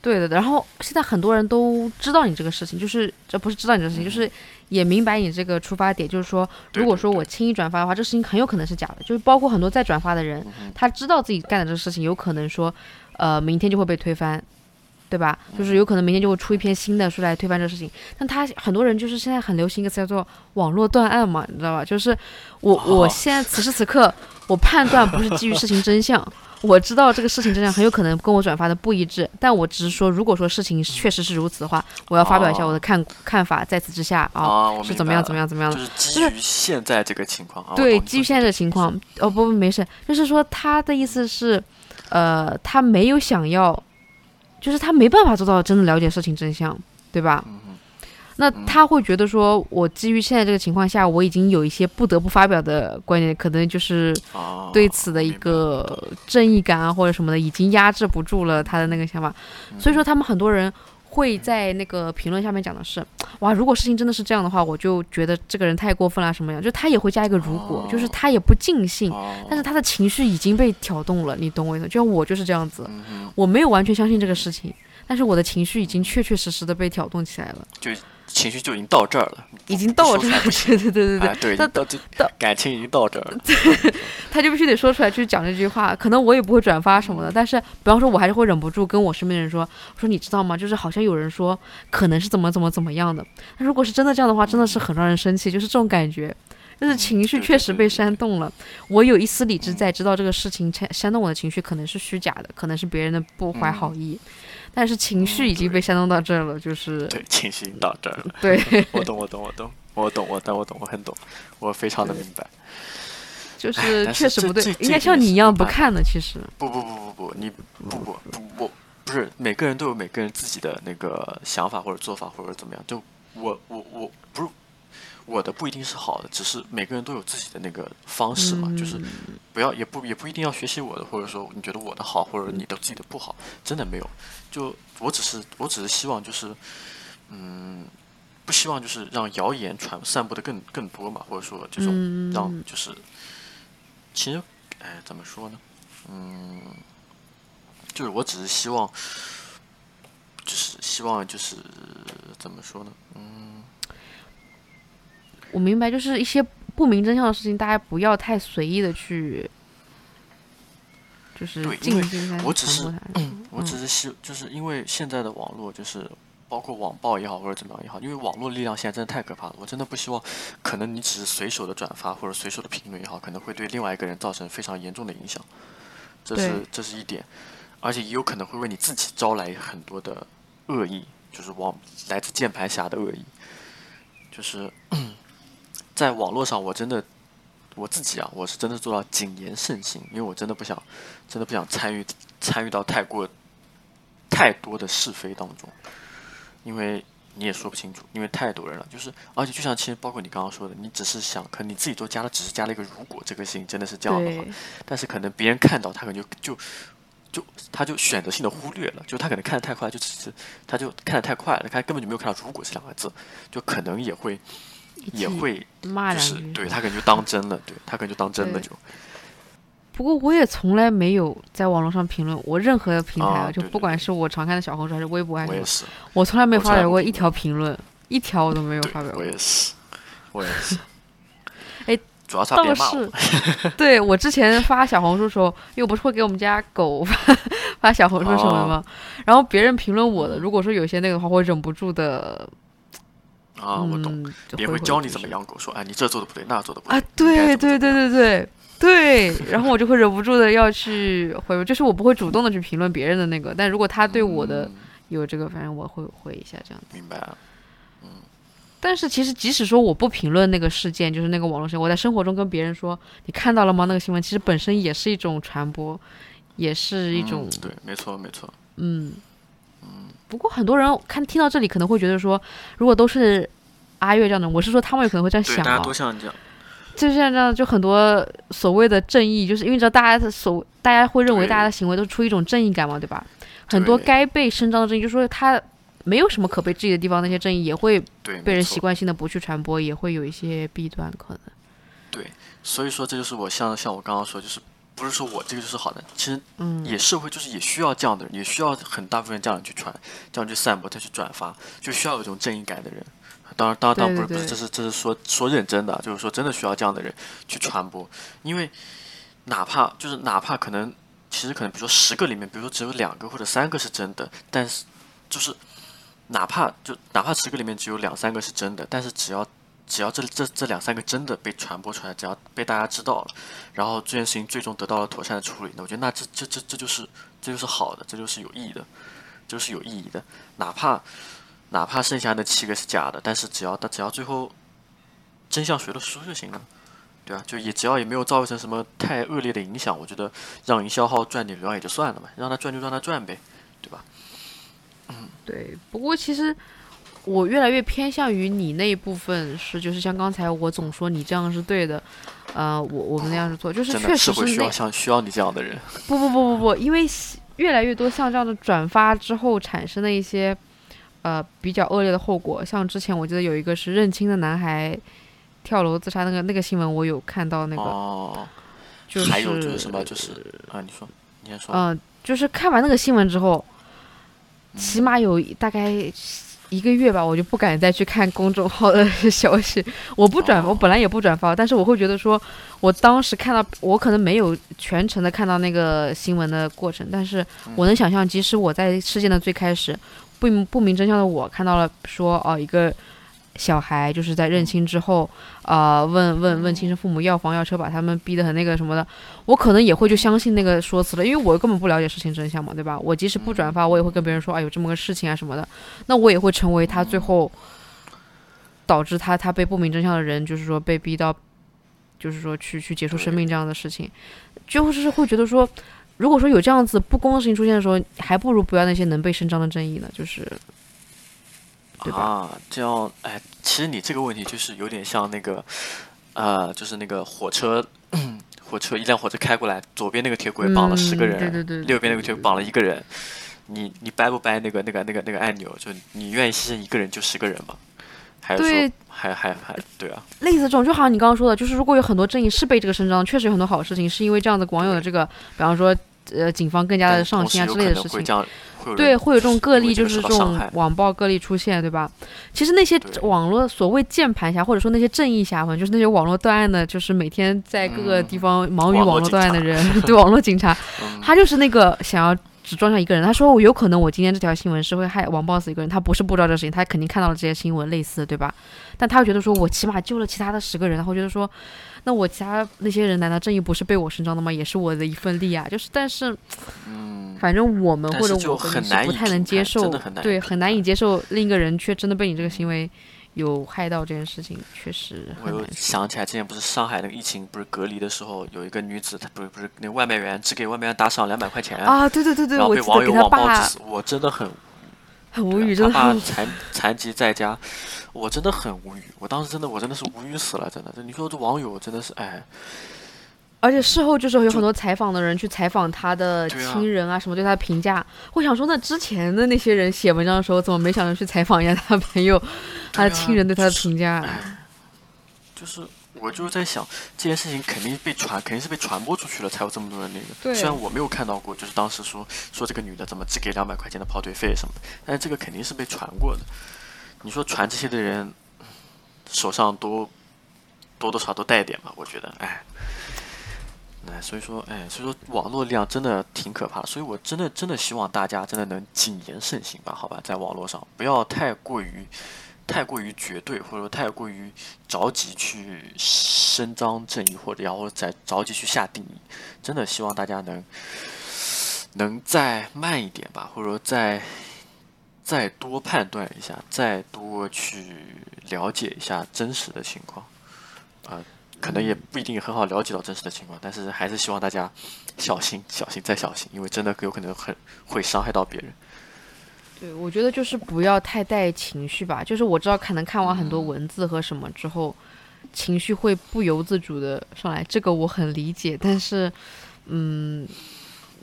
对的，然后现在很多人都知道你这个事情，就是这不是知道你这个事情，就是。也明白你这个出发点，就是说，如果说我轻易转发的话，这事情很有可能是假的。就是包括很多在转发的人，他知道自己干的这个事情有可能说，呃，明天就会被推翻，对吧？就是有可能明天就会出一篇新的书来推翻这个事情。但他很多人就是现在很流行一个词叫做网络断案嘛，你知道吧？就是我我现在此时此刻，我判断不是基于事情真相。我知道这个事情真相很有可能跟我转发的不一致，但我只是说，如果说事情确实是如此的话，我要发表一下我的看看法。在此之下啊，是怎么样怎么样怎么样的？就是基于现在这个情况。对，基于现在这个情况。哦不不，没事，就是说他的意思是，呃，他没有想要，就是他没办法做到真的了解事情真相，对吧？那他会觉得说，我基于现在这个情况下，我已经有一些不得不发表的观点，可能就是对此的一个正义感啊，或者什么的，已经压制不住了他的那个想法。所以说，他们很多人会在那个评论下面讲的是，哇，如果事情真的是这样的话，我就觉得这个人太过分了，什么样？就他也会加一个如果，就是他也不尽兴，但是他的情绪已经被挑动了，你懂我意思？就像我就是这样子，我没有完全相信这个事情，但是我的情绪已经确确实实的被挑动起来了。就。情绪就已经到这儿了，已经到这儿，对对对对对，到到到感情已经到这儿了，他就必须得说出来去讲这句话。可能我也不会转发什么的，但是比方说，我还是会忍不住跟我身边的人说：“我说你知道吗？就是好像有人说可能是怎么怎么怎么样的。那如果是真的这样的话，真的是很让人生气，就是这种感觉，就是情绪确实被煽动了。我有一丝理智在，知道这个事情煽煽动我的情绪可能是虚假的，可能是别人的不怀好意。”但是情绪已经被煽动到这儿了，就是对情绪到这儿了。对，我懂，我懂，我懂，我懂，我懂，我懂，我很懂，我非常的明白。就是确实不对，应该像你一样不看的。其实不不不不不，你不不不不不是每个人都有每个人自己的那个想法或者做法或者怎么样。就我我我不是我的不一定是好的，只是每个人都有自己的那个方式嘛，就是不要也不也不一定要学习我的，或者说你觉得我的好，或者你的自己的不好，真的没有。就我只是我只是希望就是，嗯，不希望就是让谣言传散布的更更多嘛，或者说这种让就是，其实哎怎么说呢？嗯，就是我只是希望，就是希望就是怎么说呢？嗯。我明白，就是一些不明真相的事情，大家不要太随意的去，就是进行我只是，我只是希，就是因为现在的网络，就是包括网暴也好，或者怎么样也好，因为网络力量现在真的太可怕了。我真的不希望，可能你只是随手的转发或者随手的评论也好，可能会对另外一个人造成非常严重的影响。这是这是一点，而且也有可能会为你自己招来很多的恶意，就是网来自键盘侠的恶意，就是。在网络上，我真的我自己啊，我是真的做到谨言慎行，因为我真的不想，真的不想参与参与到太过太多的是非当中，因为你也说不清楚，因为太多人了，就是而且就像其实包括你刚刚说的，你只是想可能你自己都加了，只是加了一个如果这个事情真的是这样的话，但是可能别人看到他可能就就就他就选择性的忽略了，就他可能看的太快，就只是他就看的太快了，他根本就没有看到如果这两个字，就可能也会。也会就是对他可能就当真了，对他可能就当真了就。不过我也从来没有在网络上评论我任何的平台啊，就不管是我常看的小红书还是微博还是什么，我从来没有发表过一条评论，一条我都没有发表过。我也是，我也是。哎，主要是倒是，对我之前发小红书的时候，因为我不是会给我们家狗发发小红书什么的吗？然后别人评论我的，如果说有些那个的话，会忍不住的。啊，我懂，别人会教你怎么养狗，说哎，你这做的不对，那做的不对啊，对对对对对对，然后我就会忍不住的要去回，就是我不会主动的去评论别人的那个，但如果他对我的有这个，反正我会回一下这样子。明白了，嗯。但是其实即使说我不评论那个事件，就是那个网络事件，我在生活中跟别人说你看到了吗？那个新闻其实本身也是一种传播，也是一种对，没错没错，嗯。不过很多人看听到这里可能会觉得说，如果都是阿月这样的，我是说他们有可能会这样想啊。大家都像这样，就像这样，就很多所谓的正义，就是因为知道大家的所，大家会认为大家的行为都是出于一种正义感嘛，对吧？很多该被伸张的正义，就是说他没有什么可被质疑的地方，那些正义也会被人习惯性的不去传播，也会有一些弊端可能。对，所以说这就是我像像我刚刚说，就是。不是说我这个就是好的，其实也社会就是也需要这样的人，也需要很大部分这样去传，这样去散播，再去转发，就需要有一种正义感的人。当然，当然，当然不是不是，这是这是说说认真的，就是说真的需要这样的人去传播，因为哪怕就是哪怕可能，其实可能比如说十个里面，比如说只有两个或者三个是真的，但是就是哪怕就哪怕十个里面只有两三个是真的，但是只要。只要这这这两三个真的被传播出来，只要被大家知道了，然后这件事情最终得到了妥善的处理，那我觉得那这这这这就是这就是好的，这就是有意义的，就是有意义的。哪怕哪怕剩下的七个是假的，但是只要他只要最后真相谁都说就行了，对吧？就也只要也没有造成什么太恶劣的影响，我觉得让营销号赚点流量也就算了嘛，让他赚就让他赚呗，对吧？嗯，对。不过其实。我越来越偏向于你那一部分是，就是像刚才我总说你这样是对的，呃，我我们那样是错，就是确实是需要像需要你这样的人。不不不不不，因为越来越多像这样的转发之后产生的一些呃比较恶劣的后果，像之前我记得有一个是认亲的男孩跳楼自杀那个那个新闻，我有看到那个。哦。就是还有就是什么就是啊，你说，你先说。嗯，就是看完那个新闻之后，起码有大概。一个月吧，我就不敢再去看公众号的消息。我不转，我本来也不转发，但是我会觉得说，我当时看到，我可能没有全程的看到那个新闻的过程，但是我能想象，即使我在事件的最开始，不不明真相的我看到了说，哦，一个。小孩就是在认亲之后，啊，问问问亲生父母要房要车，把他们逼得很那个什么的，我可能也会就相信那个说辞了，因为我根本不了解事情真相嘛，对吧？我即使不转发，我也会跟别人说，哎，有这么个事情啊什么的，那我也会成为他最后导致他他被不明真相的人，就是说被逼到，就是说去去结束生命这样的事情，就是会觉得说，如果说有这样子不公的事情出现的时候，还不如不要那些能被伸张的正义呢，就是。对吧？啊，这样，哎，其实你这个问题就是有点像那个，呃，就是那个火车，火车一辆火车开过来，左边那个铁轨绑了十个人，对对对，右边那个铁轨绑了一个人，你你掰不掰那个那个那个那个按钮？就你愿意牺牲一个人就十个人吗？还是说还还还对啊？类似这种，就好像你刚刚说的，就是如果有很多正义是被这个伸张，确实有很多好事情，是因为这样子网友的这个，比方说。呃，警方更加的上心啊之类的事情，对，会有这种个例，就是这种网暴个例出现，对吧？其实那些网络所谓键盘侠，或者说那些正义侠们，就是那些网络断案的，就是每天在各个地方忙于网络断案的人，对，网络警察，他就是那个想要只装上一个人。他说我有可能我今天这条新闻是会害网暴死一个人，他不是不知道这事情，他肯定看到了这些新闻类似，对吧？但他又觉得说我起码救了其他的十个人，然后觉得说。那我家那些人难道正义不是被我伸张的吗？也是我的一份力啊！就是，但是，嗯，反正我们或者我是不太能接受，对，很难以接受另一个人却真的被你这个行为有害到这件事情，确实。我又想起来，之前不是上海那个疫情不是隔离的时候，有一个女子，她不是不是那外卖员只给外卖员打赏两百块钱啊，对对对对，然后被网友网暴致死，我真的很。很无语，真的。他爸残残疾在家，我真的很无语。我当时真的，我真的是无语死了，真的。你说这网友真的是哎。而且事后就是有很多采访的人去采访他的亲人啊，什么对他的评价。我想说，那之前的那些人写文章的时候，怎么没想着去采访一下他朋友、他的亲人对他的评价？就是。我就是在想，这件事情肯定被传，肯定是被传播出去了，才有这么多人那个。虽然我没有看到过，就是当时说说这个女的怎么只给两百块钱的跑腿费什么的，但是这个肯定是被传过的。你说传这些的人手上多多多少都带点吧？我觉得，哎，哎，所以说，哎，所以说网络力量真的挺可怕的。所以我真的真的希望大家真的能谨言慎行吧？好吧，在网络上不要太过于。太过于绝对，或者说太过于着急去伸张正义，或者然后再着急去下定义，真的希望大家能能再慢一点吧，或者说再再多判断一下，再多去了解一下真实的情况。啊，可能也不一定很好了解到真实的情况，但是还是希望大家小心、小心再小心，因为真的有可能很会伤害到别人。对，我觉得就是不要太带情绪吧。就是我知道，可能看完很多文字和什么之后，情绪会不由自主的上来，这个我很理解。但是，嗯，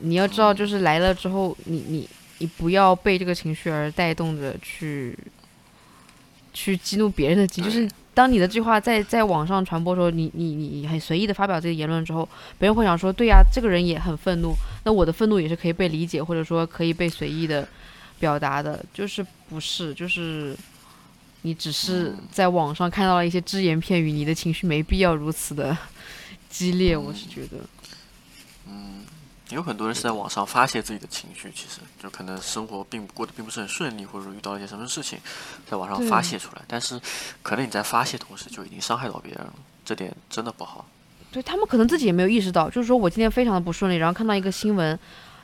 你要知道，就是来了之后，你你你不要被这个情绪而带动着去，去激怒别人的情就是当你的这句话在在网上传播的时候，你你你很随意的发表这个言论之后，别人会想说，对呀，这个人也很愤怒，那我的愤怒也是可以被理解，或者说可以被随意的。表达的就是不是，就是你只是在网上看到了一些只言片语，你的情绪没必要如此的 激烈，我是觉得。嗯，有很多人是在网上发泄自己的情绪，其实就可能生活并过得并不是很顺利，或者说遇到一些什么事情，在网上发泄出来，但是可能你在发泄同时就已经伤害到别人了，这点真的不好。对他们可能自己也没有意识到，就是说我今天非常的不顺利，然后看到一个新闻。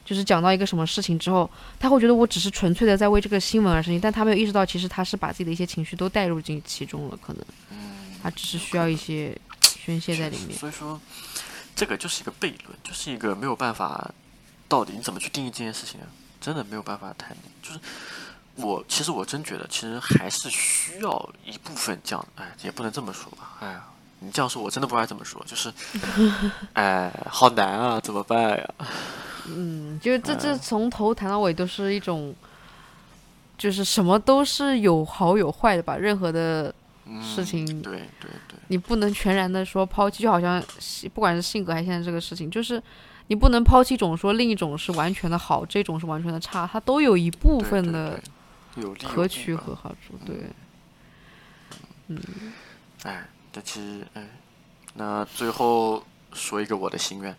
就是讲到一个什么事情之后，他会觉得我只是纯粹的在为这个新闻而生气，但他没有意识到，其实他是把自己的一些情绪都带入进其中了，可能，他只是需要一些宣泄在里面。所以说，这个就是一个悖论，就是一个没有办法，到底你怎么去定义这件事情啊？真的没有办法谈。就是我其实我真觉得，其实还是需要一部分这样，哎，也不能这么说吧，哎呀。你这样说，我真的不该怎么说，就是，哎，好难啊，怎么办呀？嗯，就这这从头谈到尾都是一种，就是什么都是有好有坏的吧，任何的事情，对对对，你不能全然的说抛弃，就好像不管是性格还是现在这个事情，就是你不能抛弃一种说另一种是完全的好，这种是完全的差，它都有一部分的可取和好处，对，嗯，哎。但其实，哎，那最后说一个我的心愿。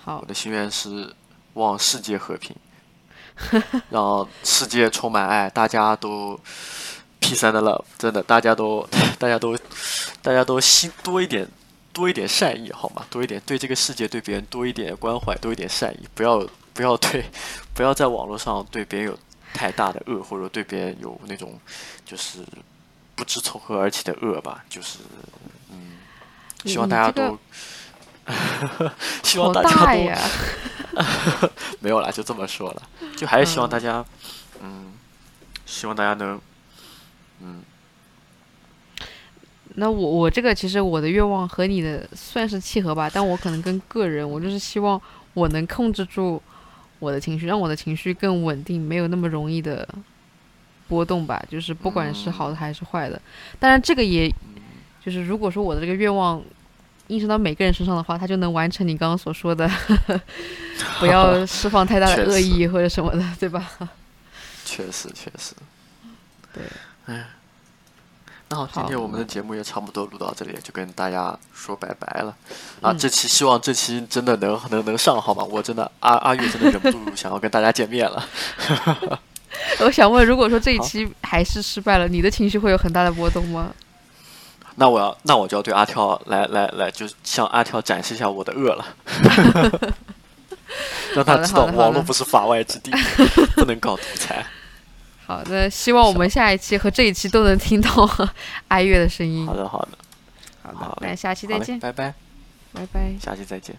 好，我的心愿是望世界和平，让世界充满爱，大家都 peace and love，真的，大家都，大家都，大家都心多一点，多一点善意，好吗？多一点对这个世界，对别人多一点关怀，多一点善意，不要不要对，不要在网络上对别人有太大的恶，或者对别人有那种就是。不知从何而起的恶吧，就是，嗯，希望大家都，希望大家都，没有了，就这么说了，就还是希望大家，嗯，希望大家能嗯。那我我这个其实我的愿望和你的算是契合吧，但我可能跟个人，我就是希望我能控制住我的情绪，让我的情绪更稳定，没有那么容易的波动吧。就是不管是好的还是坏的，当然这个也，就是如果说我的这个愿望映射到每个人身上的话，他就能完成你刚刚所说的 不要释放太大的恶意或者什么的，对吧？确实，确实。对。哎。那好，今天我们的节目也差不多录到这里，就跟大家说拜拜了。啊，这期希望这期真的能能能上，好吗？我真的阿阿月真的忍不住想要跟大家见面了。我想问，如果说这一期还是失败了，你的情绪会有很大的波动吗？那我要，那我就要对阿跳来来来，就向阿跳展示一下我的恶了，让他知道网络不是法外之地，不能搞独裁。好的，希望我们下一期和这一期都能听到哀乐的声音。好的，好的，好的，那下期再见，拜拜，拜拜，下期再见。